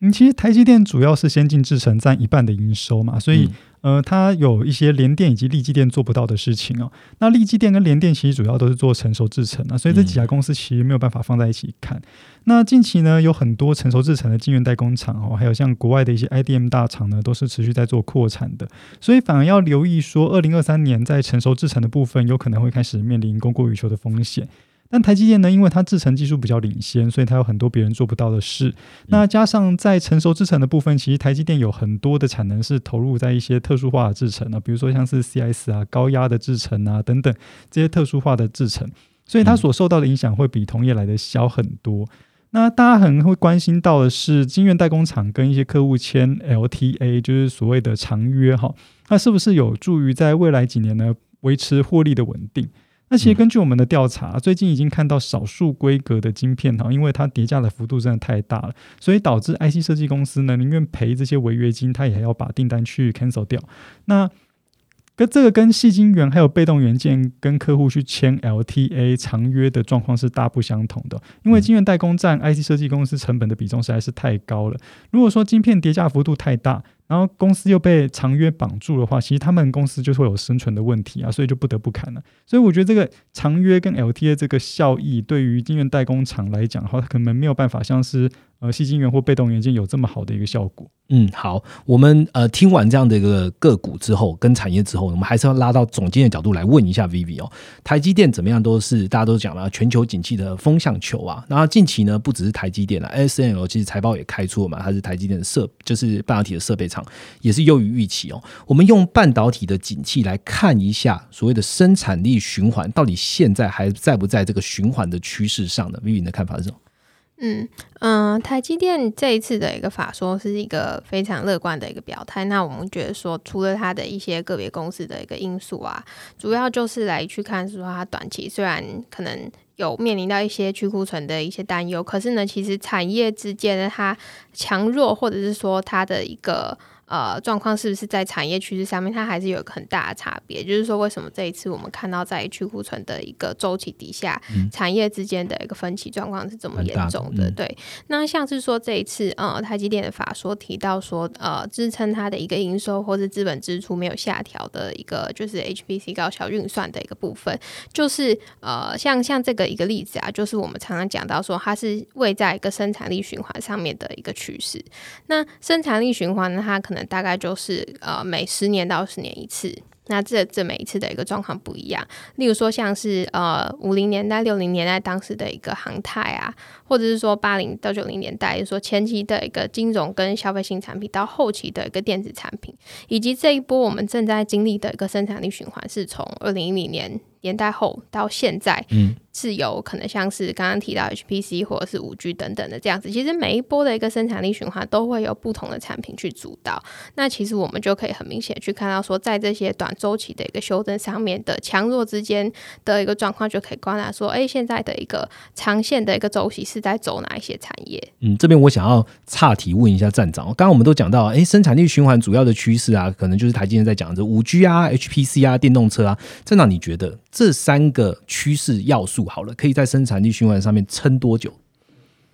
嗯，其实台积电主要是先进制程占一半的营收嘛，所以呃，它有一些联电以及力积电做不到的事情哦。那力积电跟联电其实主要都是做成熟制程啊，所以这几家公司其实没有办法放在一起看。那近期呢，有很多成熟制程的晶圆代工厂哦，还有像国外的一些 IDM 大厂呢，都是持续在做扩产的，所以反而要留意说，二零二三年在成熟制程的部分，有可能会开始面临供过于求的风险。但台积电呢，因为它制程技术比较领先，所以它有很多别人做不到的事。那加上在成熟制程的部分，其实台积电有很多的产能是投入在一些特殊化的制程啊，比如说像是 CS 啊、高压的制程啊等等这些特殊化的制程，所以它所受到的影响会比同业来的小很多。那大家可能会关心到的是，晶圆代工厂跟一些客户签 LTA，就是所谓的长约哈，那是不是有助于在未来几年呢维持获利的稳定？那其实根据我们的调查，最近已经看到少数规格的晶片哈，因为它叠加的幅度真的太大了，所以导致 IC 设计公司呢宁愿赔这些违约金，他也要把订单去 cancel 掉。那跟这个跟细晶圆还有被动元件跟客户去签 LTA 长约的状况是大不相同的，因为晶圆代工占 IC 设计公司成本的比重实在是太高了。如果说晶片叠加幅度太大，然后公司又被长约绑住的话，其实他们公司就是会有生存的问题啊，所以就不得不砍了。所以我觉得这个长约跟 LTA 这个效益，对于晶圆代工厂来讲的话，它可能没有办法像是呃细晶圆或被动元件有这么好的一个效果。嗯，好，我们呃听完这样的一个个股之后，跟产业之后，我们还是要拉到总监的角度来问一下 Vivi 哦，台积电怎么样都是大家都讲了全球景气的风向球啊。然后近期呢，不只是台积电了，SNL 其实财报也开出了嘛，它是台积电的设就是半导体的设备厂。也是优于预期哦。我们用半导体的景气来看一下所谓的生产力循环，到底现在还在不在这个循环的趋势上呢？Vivi 的看法是什么？嗯嗯，台积电这一次的一个法说是一个非常乐观的一个表态。那我们觉得说，除了它的一些个别公司的一个因素啊，主要就是来去看是说它短期虽然可能有面临到一些去库存的一些担忧，可是呢，其实产业之间的它强弱，或者是说它的一个。呃，状况是不是在产业趋势上面，它还是有一个很大的差别？就是说，为什么这一次我们看到在去库存的一个周期底下，产业之间的一个分歧状况是这么严重的？对，那像是说这一次，呃，台积电的法说提到说，呃，支撑它的一个营收或是资本支出没有下调的一个，就是 HPC 高效运算的一个部分，就是呃，像像这个一个例子啊，就是我们常常讲到说，它是位在一个生产力循环上面的一个趋势。那生产力循环呢，它可可大概就是呃每十年到十年一次，那这这每一次的一个状况不一样。例如说像是呃五零年代、六零年代当时的一个航太啊，或者是说八零到九零年代，说前期的一个金融跟消费性产品，到后期的一个电子产品，以及这一波我们正在经历的一个生产力循环，是从二零一零年。年代后到现在，嗯。是有可能像是刚刚提到 HPC 或者是五 G 等等的这样子，其实每一波的一个生产力循环都会有不同的产品去主导。那其实我们就可以很明显去看到说，在这些短周期的一个修正上面的强弱之间的一个状况，就可以观察说，哎，现在的一个长线的一个周期是在走哪一些产业？嗯，这边我想要岔题问一下站长，刚刚我们都讲到，哎，生产力循环主要的趋势啊，可能就是台积电在讲这五 G 啊、HPC 啊、电动车啊，站长你觉得这三个趋势要素好了，可以在生产力循环上面撑多久？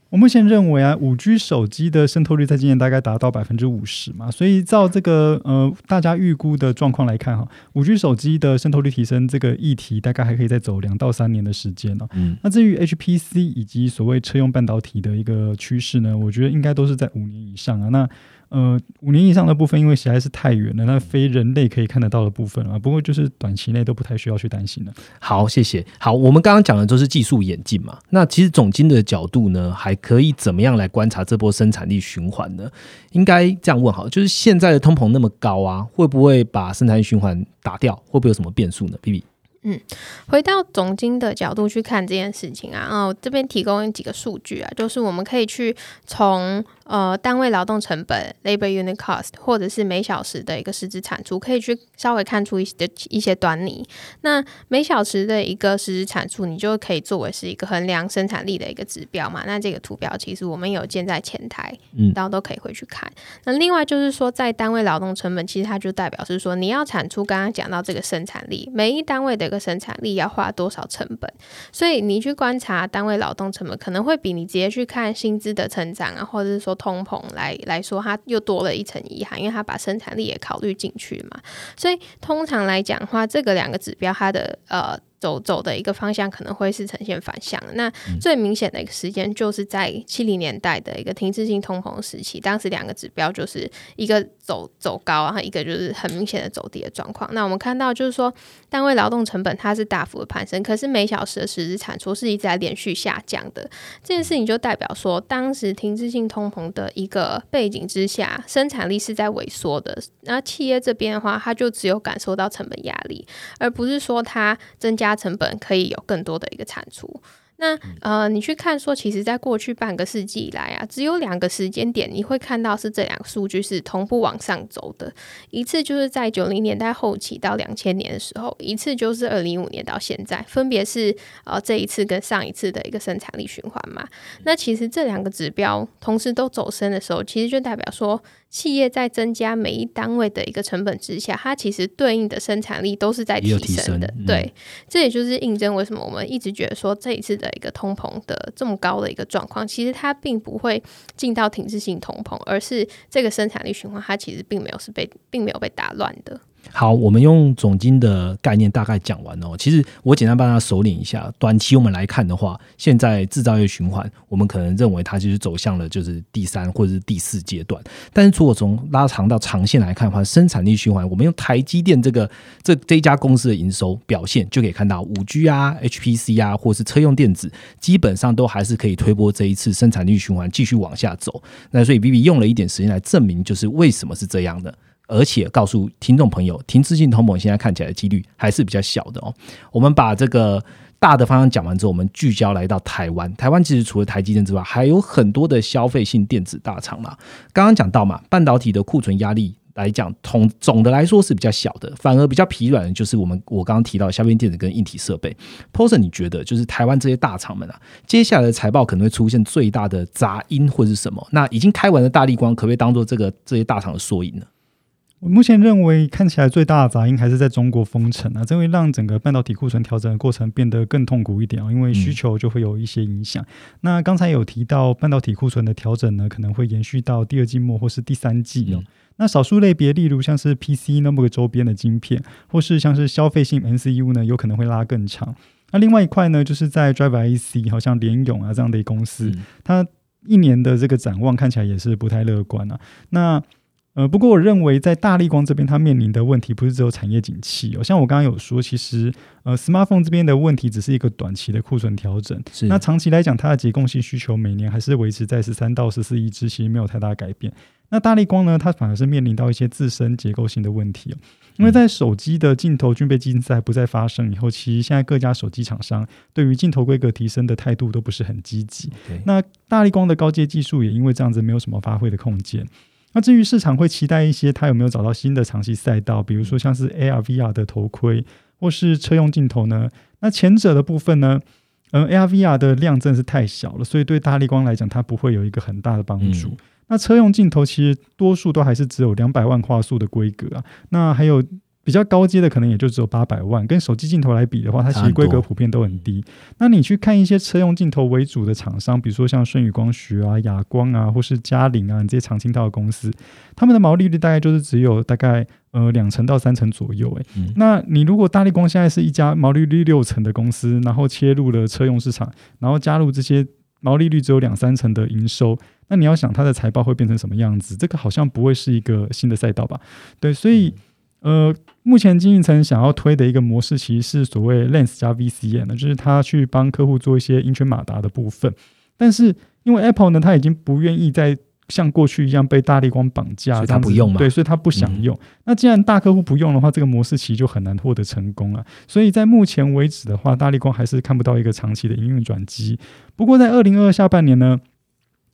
我目前认为啊，五 G 手机的渗透率在今年大概达到百分之五十嘛，所以照这个呃大家预估的状况来看哈，五 G 手机的渗透率提升这个议题大概还可以再走两到三年的时间呢。嗯，那至于 HPC 以及所谓车用半导体的一个趋势呢，我觉得应该都是在五年以上啊。那呃，五年以上的部分，因为实在是太远了，那非人类可以看得到的部分啊，不过就是短期内都不太需要去担心了。好，谢谢。好，我们刚刚讲的都是技术演进嘛，那其实总经的角度呢，还可以怎么样来观察这波生产力循环呢？应该这样问好，就是现在的通膨那么高啊，会不会把生产力循环打掉？会不会有什么变数呢？B B。嗯，回到总经的角度去看这件事情啊，哦，这边提供几个数据啊，就是我们可以去从。呃，单位劳动成本 （labor unit cost） 或者是每小时的一个实质产出，可以去稍微看出一些一些端倪。那每小时的一个实质产出，你就可以作为是一个衡量生产力的一个指标嘛？那这个图表其实我们有建在前台，嗯，然后都可以回去看。那另外就是说，在单位劳动成本，其实它就代表是说，你要产出刚刚讲到这个生产力，每一单位的一个生产力要花多少成本？所以你去观察单位劳动成本，可能会比你直接去看薪资的成长啊，或者是说。通膨来来说，它又多了一层遗憾，因为它把生产力也考虑进去嘛。所以通常来讲的话，这个两个指标，它的呃。走走的一个方向可能会是呈现反向的。那最明显的一个时间就是在七零年代的一个停滞性通膨时期，当时两个指标就是一个走走高，然后一个就是很明显的走低的状况。那我们看到就是说，单位劳动成本它是大幅的攀升，可是每小时的实质产出是一直在连续下降的。这件事情就代表说，当时停滞性通膨的一个背景之下，生产力是在萎缩的。那企业这边的话，它就只有感受到成本压力，而不是说它增加。成本可以有更多的一个产出。那呃，你去看说，其实，在过去半个世纪以来啊，只有两个时间点，你会看到是这两个数据是同步往上走的。一次就是在九零年代后期到两千年的时候，一次就是二零一五年到现在，分别是呃这一次跟上一次的一个生产力循环嘛。那其实这两个指标同时都走升的时候，其实就代表说。企业在增加每一单位的一个成本之下，它其实对应的生产力都是在提升的。对，这也就是印证为什么我们一直觉得说这一次的一个通膨的这么高的一个状况，其实它并不会进到停滞性通膨，而是这个生产力循环它其实并没有是被并没有被打乱的。好，我们用总金的概念大概讲完哦。其实我简单帮大家首领一下，短期我们来看的话，现在制造业循环，我们可能认为它就是走向了就是第三或者是第四阶段。但是如果从拉长到长线来看的话，生产力循环，我们用台积电这个这这一家公司的营收表现，就可以看到五 G 啊、HPC 啊，或是车用电子，基本上都还是可以推波这一次生产力循环继续往下走。那所以 B B 用了一点时间来证明，就是为什么是这样的。而且告诉听众朋友，停滞性通膨现在看起来的几率还是比较小的哦。我们把这个大的方向讲完之后，我们聚焦来到台湾。台湾其实除了台积电之外，还有很多的消费性电子大厂嘛。刚刚讲到嘛，半导体的库存压力来讲，总总的来说是比较小的，反而比较疲软的就是我们我刚刚提到消费电子跟硬体设备。p o s e r 你觉得就是台湾这些大厂们啊，接下来的财报可能会出现最大的杂音或是什么？那已经开完的大力光，可不可以当做这个这些大厂的缩影呢？我目前认为看起来最大的杂音还是在中国封城啊，这会让整个半导体库存调整的过程变得更痛苦一点啊，因为需求就会有一些影响。那刚才有提到半导体库存的调整呢，可能会延续到第二季末或是第三季哦。那少数类别，例如像是 PC 那么个周边的晶片，或是像是消费性 NCU 呢，有可能会拉更长。那另外一块呢，就是在 Driver IC，好像联咏啊这样的公司，它一年的这个展望看起来也是不太乐观啊。那呃，不过我认为在大力光这边，它面临的问题不是只有产业景气哦。像我刚刚有说，其实呃，smartphone 这边的问题只是一个短期的库存调整。是。那长期来讲，它的结构性需求每年还是维持在十三到十四亿只，其实没有太大改变。那大力光呢，它反而是面临到一些自身结构性的问题哦。因为在手机的镜头军备竞赛不再发生以后，其实现在各家手机厂商对于镜头规格提升的态度都不是很积极。那大力光的高阶技术也因为这样子没有什么发挥的空间。那至于市场会期待一些，它有没有找到新的长期赛道？比如说像是 AR、VR 的头盔，或是车用镜头呢？那前者的部分呢？嗯，AR、VR 的量真的是太小了，所以对大力光来讲，它不会有一个很大的帮助。那车用镜头其实多数都还是只有两百万画素的规格啊。那还有。比较高阶的可能也就只有八百万，跟手机镜头来比的话，它其实规格普遍都很低。那你去看一些车用镜头为主的厂商，比如说像舜宇光学啊、亚光啊，或是嘉陵啊，这些常青道的公司，他们的毛利率大概就是只有大概呃两成到三成左右。诶，那你如果大力光现在是一家毛利率六成的公司，然后切入了车用市场，然后加入这些毛利率只有两三成的营收，那你要想它的财报会变成什么样子？这个好像不会是一个新的赛道吧？对，所以。呃，目前经营层想要推的一个模式，其实是所谓 Lens 加 VCN 的，就是他去帮客户做一些英圈马达的部分。但是因为 Apple 呢，他已经不愿意再像过去一样被大力光绑架，他不用嘛？对，所以他不想用。那既然大客户不用的话，这个模式其实就很难获得成功啊。所以在目前为止的话，大力光还是看不到一个长期的营运转机。不过在二零二二下半年呢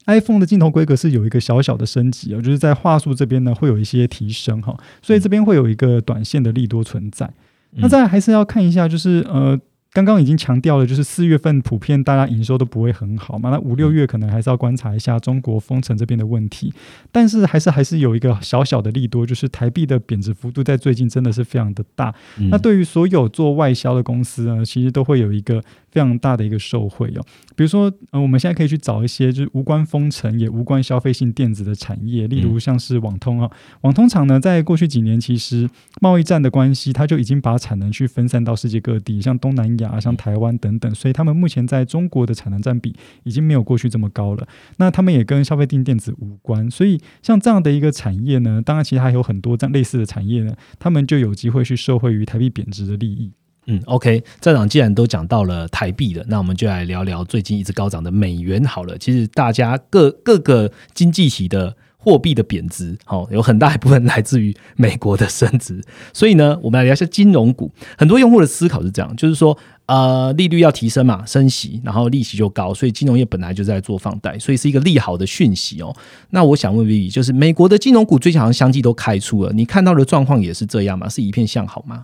？iPhone 的镜头规格是有一个小小的升级啊，就是在画素这边呢会有一些提升哈，所以这边会有一个短线的利多存在。那再还是要看一下，就是呃。刚刚已经强调了，就是四月份普遍大家营收都不会很好嘛，那五六月可能还是要观察一下中国封城这边的问题。但是还是还是有一个小小的利多，就是台币的贬值幅度在最近真的是非常的大。那对于所有做外销的公司呢，其实都会有一个非常大的一个受惠哦。比如说，呃，我们现在可以去找一些就是无关封城也无关消费性电子的产业，例如像是网通啊，网通厂呢，在过去几年其实贸易战的关系，它就已经把产能去分散到世界各地，像东南亚。啊，像台湾等等，所以他们目前在中国的产能占比已经没有过去这么高了。那他们也跟消费定电子无关，所以像这样的一个产业呢，当然其实还有很多这样类似的产业呢，他们就有机会去受惠于台币贬值的利益。嗯，OK，站长既然都讲到了台币了，那我们就来聊聊最近一直高涨的美元好了。其实大家各各个经济体的。货币的贬值，好，有很大一部分来自于美国的升值，所以呢，我们来聊一下金融股。很多用户的思考是这样，就是说，呃，利率要提升嘛，升息，然后利息就高，所以金融业本来就在做放贷，所以是一个利好的讯息哦。那我想问 Vivi，就是美国的金融股最近好像相继都开出了，你看到的状况也是这样吗？是一片向好吗？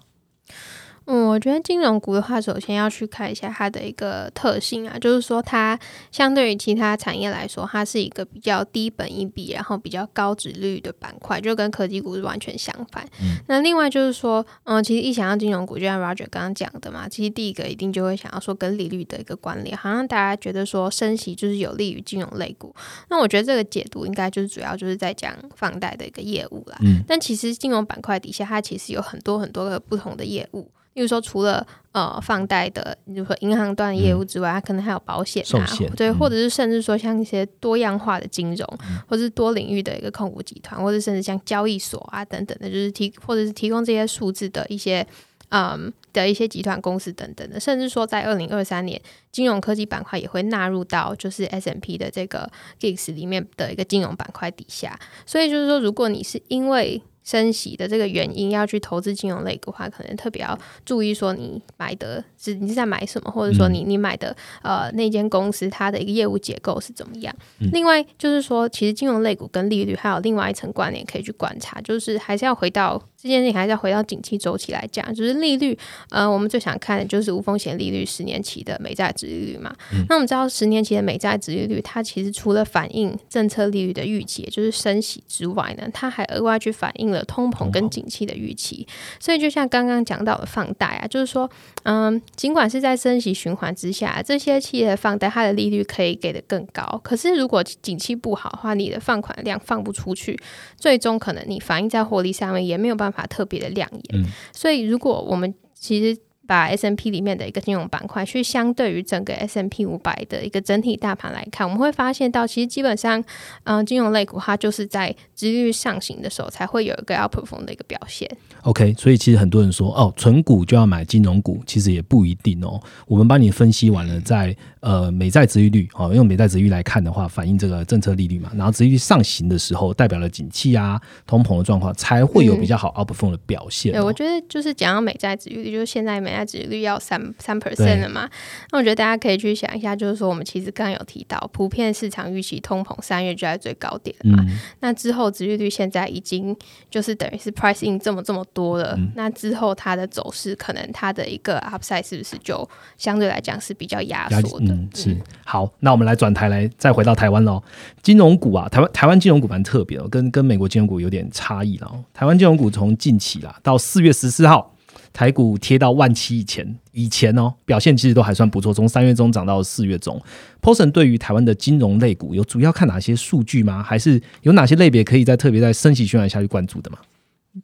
嗯，我觉得金融股的话，首先要去看一下它的一个特性啊，就是说它相对于其他产业来说，它是一个比较低本一比，然后比较高值率的板块，就跟科技股是完全相反。那另外就是说，嗯，其实一想到金融股，就像 Roger 刚刚讲的嘛，其实第一个一定就会想要说跟利率的一个关联，好像大家觉得说升息就是有利于金融类股。那我觉得这个解读应该就是主要就是在讲放贷的一个业务啦。嗯，但其实金融板块底下，它其实有很多很多个不同的业务。例如说，除了呃放贷的，比如说银行端的业务之外，它可能还有保险啊，对，或者是甚至说像一些多样化的金融，或者是多领域的一个控股集团，或者甚至像交易所啊等等的，就是提或者是提供这些数字的一些嗯的一些集团公司等等的，甚至说在二零二三年，金融科技板块也会纳入到就是 S M P 的这个 GIX 里面的一个金融板块底下。所以就是说，如果你是因为升息的这个原因要去投资金融类股的话，可能特别要注意说你买的是你是在买什么，或者说你你买的呃那间公司它的一个业务结构是怎么样。另外就是说，其实金融类股跟利率还有另外一层关联可以去观察，就是还是要回到这件事情，还是要回到景气周期来讲，就是利率呃，我们最想看的就是无风险利率十年期的美债值利率嘛。那我们知道十年期的美债值利率，它其实除了反映政策利率的预期，也就是升息之外呢，它还额外去反映。了通膨跟景气的预期，所以就像刚刚讲到的放贷啊，就是说，嗯，尽管是在升息循环之下，这些企业的放贷它的利率可以给的更高，可是如果景气不好的话，你的放款量放不出去，最终可能你反映在获利上面也没有办法特别的亮眼。所以如果我们其实。把 S M P 里面的一个金融板块去相对于整个 S M P 五百的一个整体大盘来看，我们会发现到其实基本上，嗯，金融类股它就是在值率上行的时候才会有一个 outperform 的一个表现。OK，所以其实很多人说哦，纯股就要买金融股，其实也不一定哦。我们帮你分析完了，在呃美债值利率哦，用美债值率来看的话，反映这个政策利率嘛，然后值利率上行的时候，代表了景气啊、通膨的状况，才会有比较好 outperform 的表现。对，我觉得就是讲到美债值利率，就是现在美债值率要三三 percent 了嘛，那我觉得大家可以去想一下，就是说我们其实刚刚有提到，普遍市场预期通膨三月就在最高点嘛，那之后值利率现在已经就是等于是 pricing 这么这么多了，那之后它的走势可能它的一个 upside 是不是就相对来讲是比较压缩的？嗯，是。好，那我们来转台来再回到台湾喽。金融股啊，台湾台湾金融股蛮特别哦，跟跟美国金融股有点差异了。台湾金融股从近期啦到四月十四号，台股贴到万七以前，以前哦表现其实都还算不错，从三月中涨到四月中。Poson 对于台湾的金融类股有主要看哪些数据吗？还是有哪些类别可以在特别在升息循环下去关注的吗？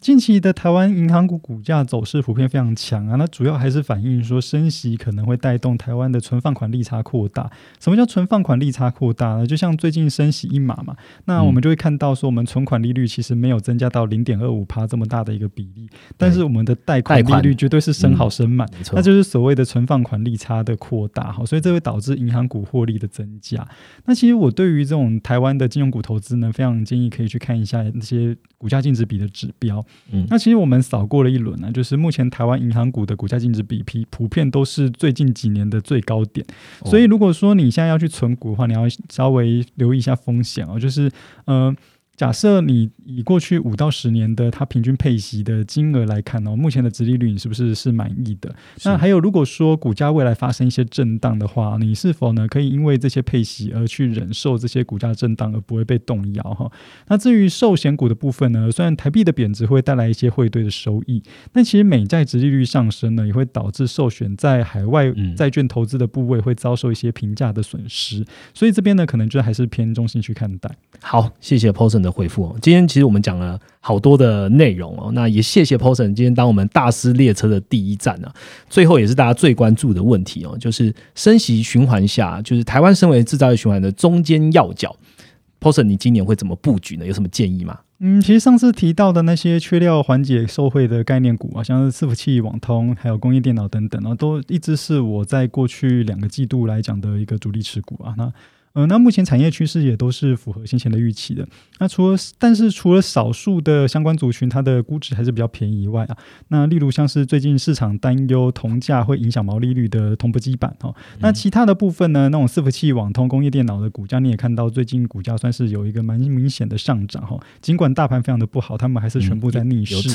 近期的台湾银行股股价走势普遍非常强啊，那主要还是反映说升息可能会带动台湾的存放款利差扩大。什么叫存放款利差扩大呢？就像最近升息一码嘛，那我们就会看到说我们存款利率其实没有增加到零点二五趴这么大的一个比例，但是我们的贷款利率绝对是升好升满，那就是所谓的存放款利差的扩大哈，所以这会导致银行股获利的增加。那其实我对于这种台湾的金融股投资呢，非常建议可以去看一下那些股价净值比的指标。嗯，那其实我们扫过了一轮呢，就是目前台湾银行股的股价净值比 P 普遍都是最近几年的最高点，所以如果说你现在要去存股的话，你要稍微留意一下风险哦，就是呃。假设你以过去五到十年的它平均配息的金额来看哦，目前的殖利率你是不是是满意的？那还有，如果说股价未来发生一些震荡的话，你是否呢可以因为这些配息而去忍受这些股价震荡而不会被动摇哈？那至于寿险股的部分呢，虽然台币的贬值会带来一些汇兑的收益，但其实美债殖利率上升呢，也会导致寿险在海外债券投资的部位会遭受一些平价的损失，所以这边呢可能就还是偏中性去看待。好，谢谢 Paulson 的的回复哦。今天其实我们讲了好多的内容哦，那也谢谢 p o s o n 今天当我们大师列车的第一站呢。最后也是大家最关注的问题哦，就是升息循环下，就是台湾身为制造业循环的中间要角 p o s o n 你今年会怎么布局呢？有什么建议吗？嗯，其实上次提到的那些缺料缓解受惠的概念股啊，像是伺服器、网通，还有工业电脑等等啊，都一直是我在过去两个季度来讲的一个主力持股啊。那呃，那目前产业趋势也都是符合先前的预期的。那除了，但是除了少数的相关族群，它的估值还是比较便宜以外啊，那例如像是最近市场担忧铜价会影响毛利率的铜箔基板哦，那其他的部分呢，那种伺服器、网通、工业电脑的股价，你也看到最近股价算是有一个蛮明显的上涨哈。尽管大盘非常的不好，他们还是全部在逆势，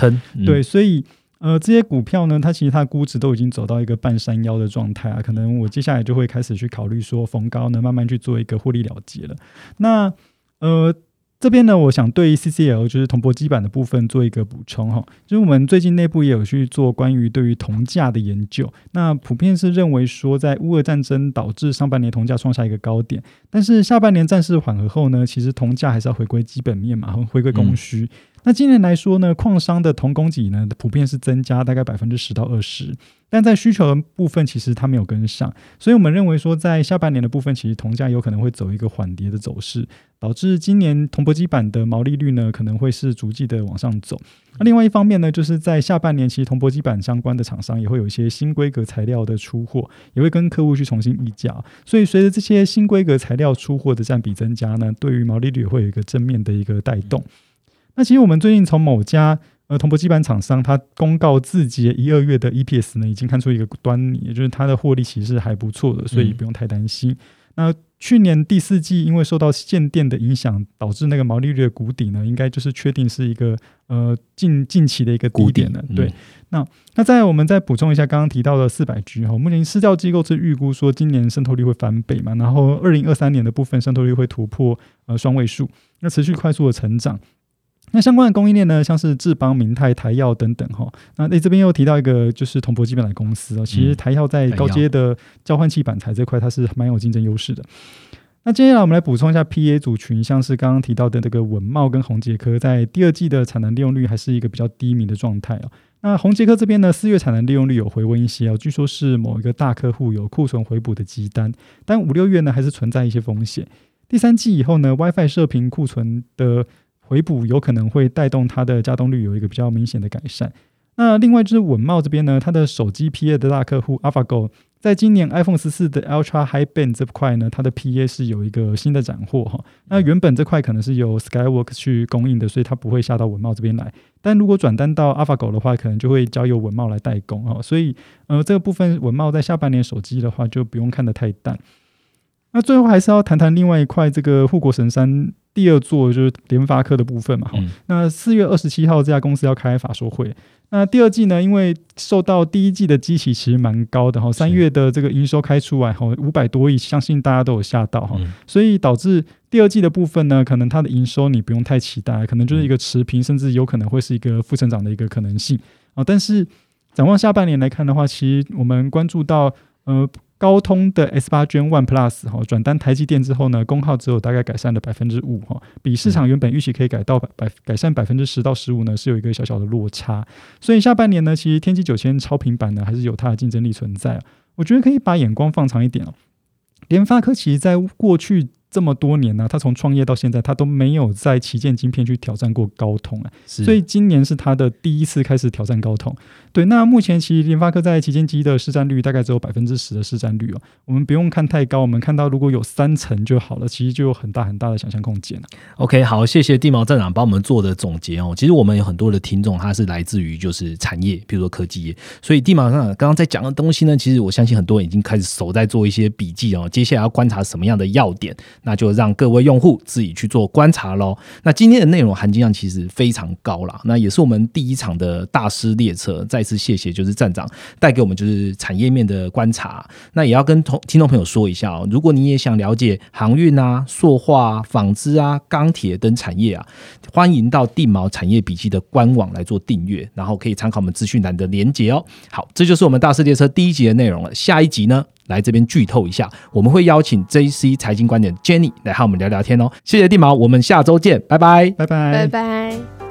对，所以。呃，这些股票呢，它其实它的估值都已经走到一个半山腰的状态啊，可能我接下来就会开始去考虑说逢高呢，慢慢去做一个获利了结了。那呃这边呢，我想对 CCL 就是铜箔基板的部分做一个补充哈，就是我们最近内部也有去做关于对于铜价的研究，那普遍是认为说，在乌俄战争导致上半年铜价创下一个高点，但是下半年战事缓和后呢，其实铜价还是要回归基本面嘛，回归供需。那今年来说呢，矿商的铜供给呢，普遍是增加大概百分之十到二十，但在需求的部分，其实它没有跟上，所以我们认为说，在下半年的部分，其实铜价有可能会走一个缓跌的走势，导致今年铜箔基板的毛利率呢，可能会是逐季的往上走。那另外一方面呢，就是在下半年，其实铜箔基板相关的厂商也会有一些新规格材料的出货，也会跟客户去重新议价，所以随着这些新规格材料出货的占比增加呢，对于毛利率会有一个正面的一个带动。那其实我们最近从某家呃铜箔基板厂商，它公告自己一二月的 EPS 呢，已经看出一个端倪，也就是它的获利其实还不错的，所以不用太担心。那去年第四季因为受到限电的影响，导致那个毛利率的谷底呢，应该就是确定是一个呃近近期的一个低点了。对，那那再我们再补充一下刚刚提到的四百 G 哈，目前市调机构是预估说今年渗透率会翻倍嘛，然后二零二三年的部分渗透率会突破呃双位数，那持续快速的成长。那相关的供应链呢，像是智邦、明泰、台药等等哈。那诶这边又提到一个就是铜箔基板的公司哦，其实台药在高阶的交换器板材这块它是蛮有竞争优势的。那接下来我们来补充一下 PA 组群，像是刚刚提到的这个文茂跟宏杰科，在第二季的产能利用率还是一个比较低迷的状态哦。那宏杰科这边呢，四月产能利用率有回温一些哦，据说是某一个大客户有库存回补的急单，但五六月呢还是存在一些风险。第三季以后呢，WiFi 射频库存的回补有可能会带动它的加动率有一个比较明显的改善。那另外就是稳茂这边呢，它的手机 PA 的大客户 AlphaGo。在今年 iPhone 十四的 Ultra High Band 这块呢，它的 PA 是有一个新的斩获哈。那原本这块可能是由 Skyworks 去供应的，所以它不会下到文茂这边来。但如果转单到 AlphaGo 的话，可能就会交由文茂来代工哦。所以呃，这个部分文茂在下半年手机的话，就不用看得太淡。那最后还是要谈谈另外一块这个护国神山。第二座就是联发科的部分嘛，那四月二十七号这家公司要开法说会。那第二季呢，因为受到第一季的基期其实蛮高的哈，三月的这个营收开出来哈，五百多亿，相信大家都有吓到哈，所以导致第二季的部分呢，可能它的营收你不用太期待，可能就是一个持平，甚至有可能会是一个负成长的一个可能性啊。但是展望下半年来看的话，其实我们关注到呃。高通的 S 八 Gen One Plus 哈转单台积电之后呢，功耗只有大概改善了百分之五哈，比市场原本预期可以改到百百改善百分之十到十五呢，是有一个小小的落差。所以下半年呢，其实天玑九千超频版呢，还是有它的竞争力存在啊。我觉得可以把眼光放长一点哦。联发科其实在过去。这么多年呢，他从创业到现在，他都没有在旗舰晶片去挑战过高通啊，所以今年是他的第一次开始挑战高通。对，那目前其实联发科在旗舰机的市占率大概只有百分之十的市占率哦，我们不用看太高，我们看到如果有三成就好了，其实就有很大很大的想象空间了。OK，好，谢谢地毛站长帮我们做的总结哦。其实我们有很多的听众，他是来自于就是产业，比如说科技业，所以地毛站长刚刚在讲的东西呢，其实我相信很多人已经开始手在做一些笔记哦。接下来要观察什么样的要点？那就让各位用户自己去做观察喽。那今天的内容含金量其实非常高了，那也是我们第一场的大师列车。再次谢谢，就是站长带给我们就是产业面的观察。那也要跟同听众朋友说一下哦，如果你也想了解航运啊、塑化、纺织啊、钢铁等产业啊，欢迎到地毛产业笔记的官网来做订阅，然后可以参考我们资讯栏的连接哦。好，这就是我们大师列车第一集的内容了。下一集呢？来这边剧透一下，我们会邀请 J C 财经观点 Jenny 来和我们聊聊天哦。谢谢地毛，我们下周见，拜拜，拜拜，拜拜。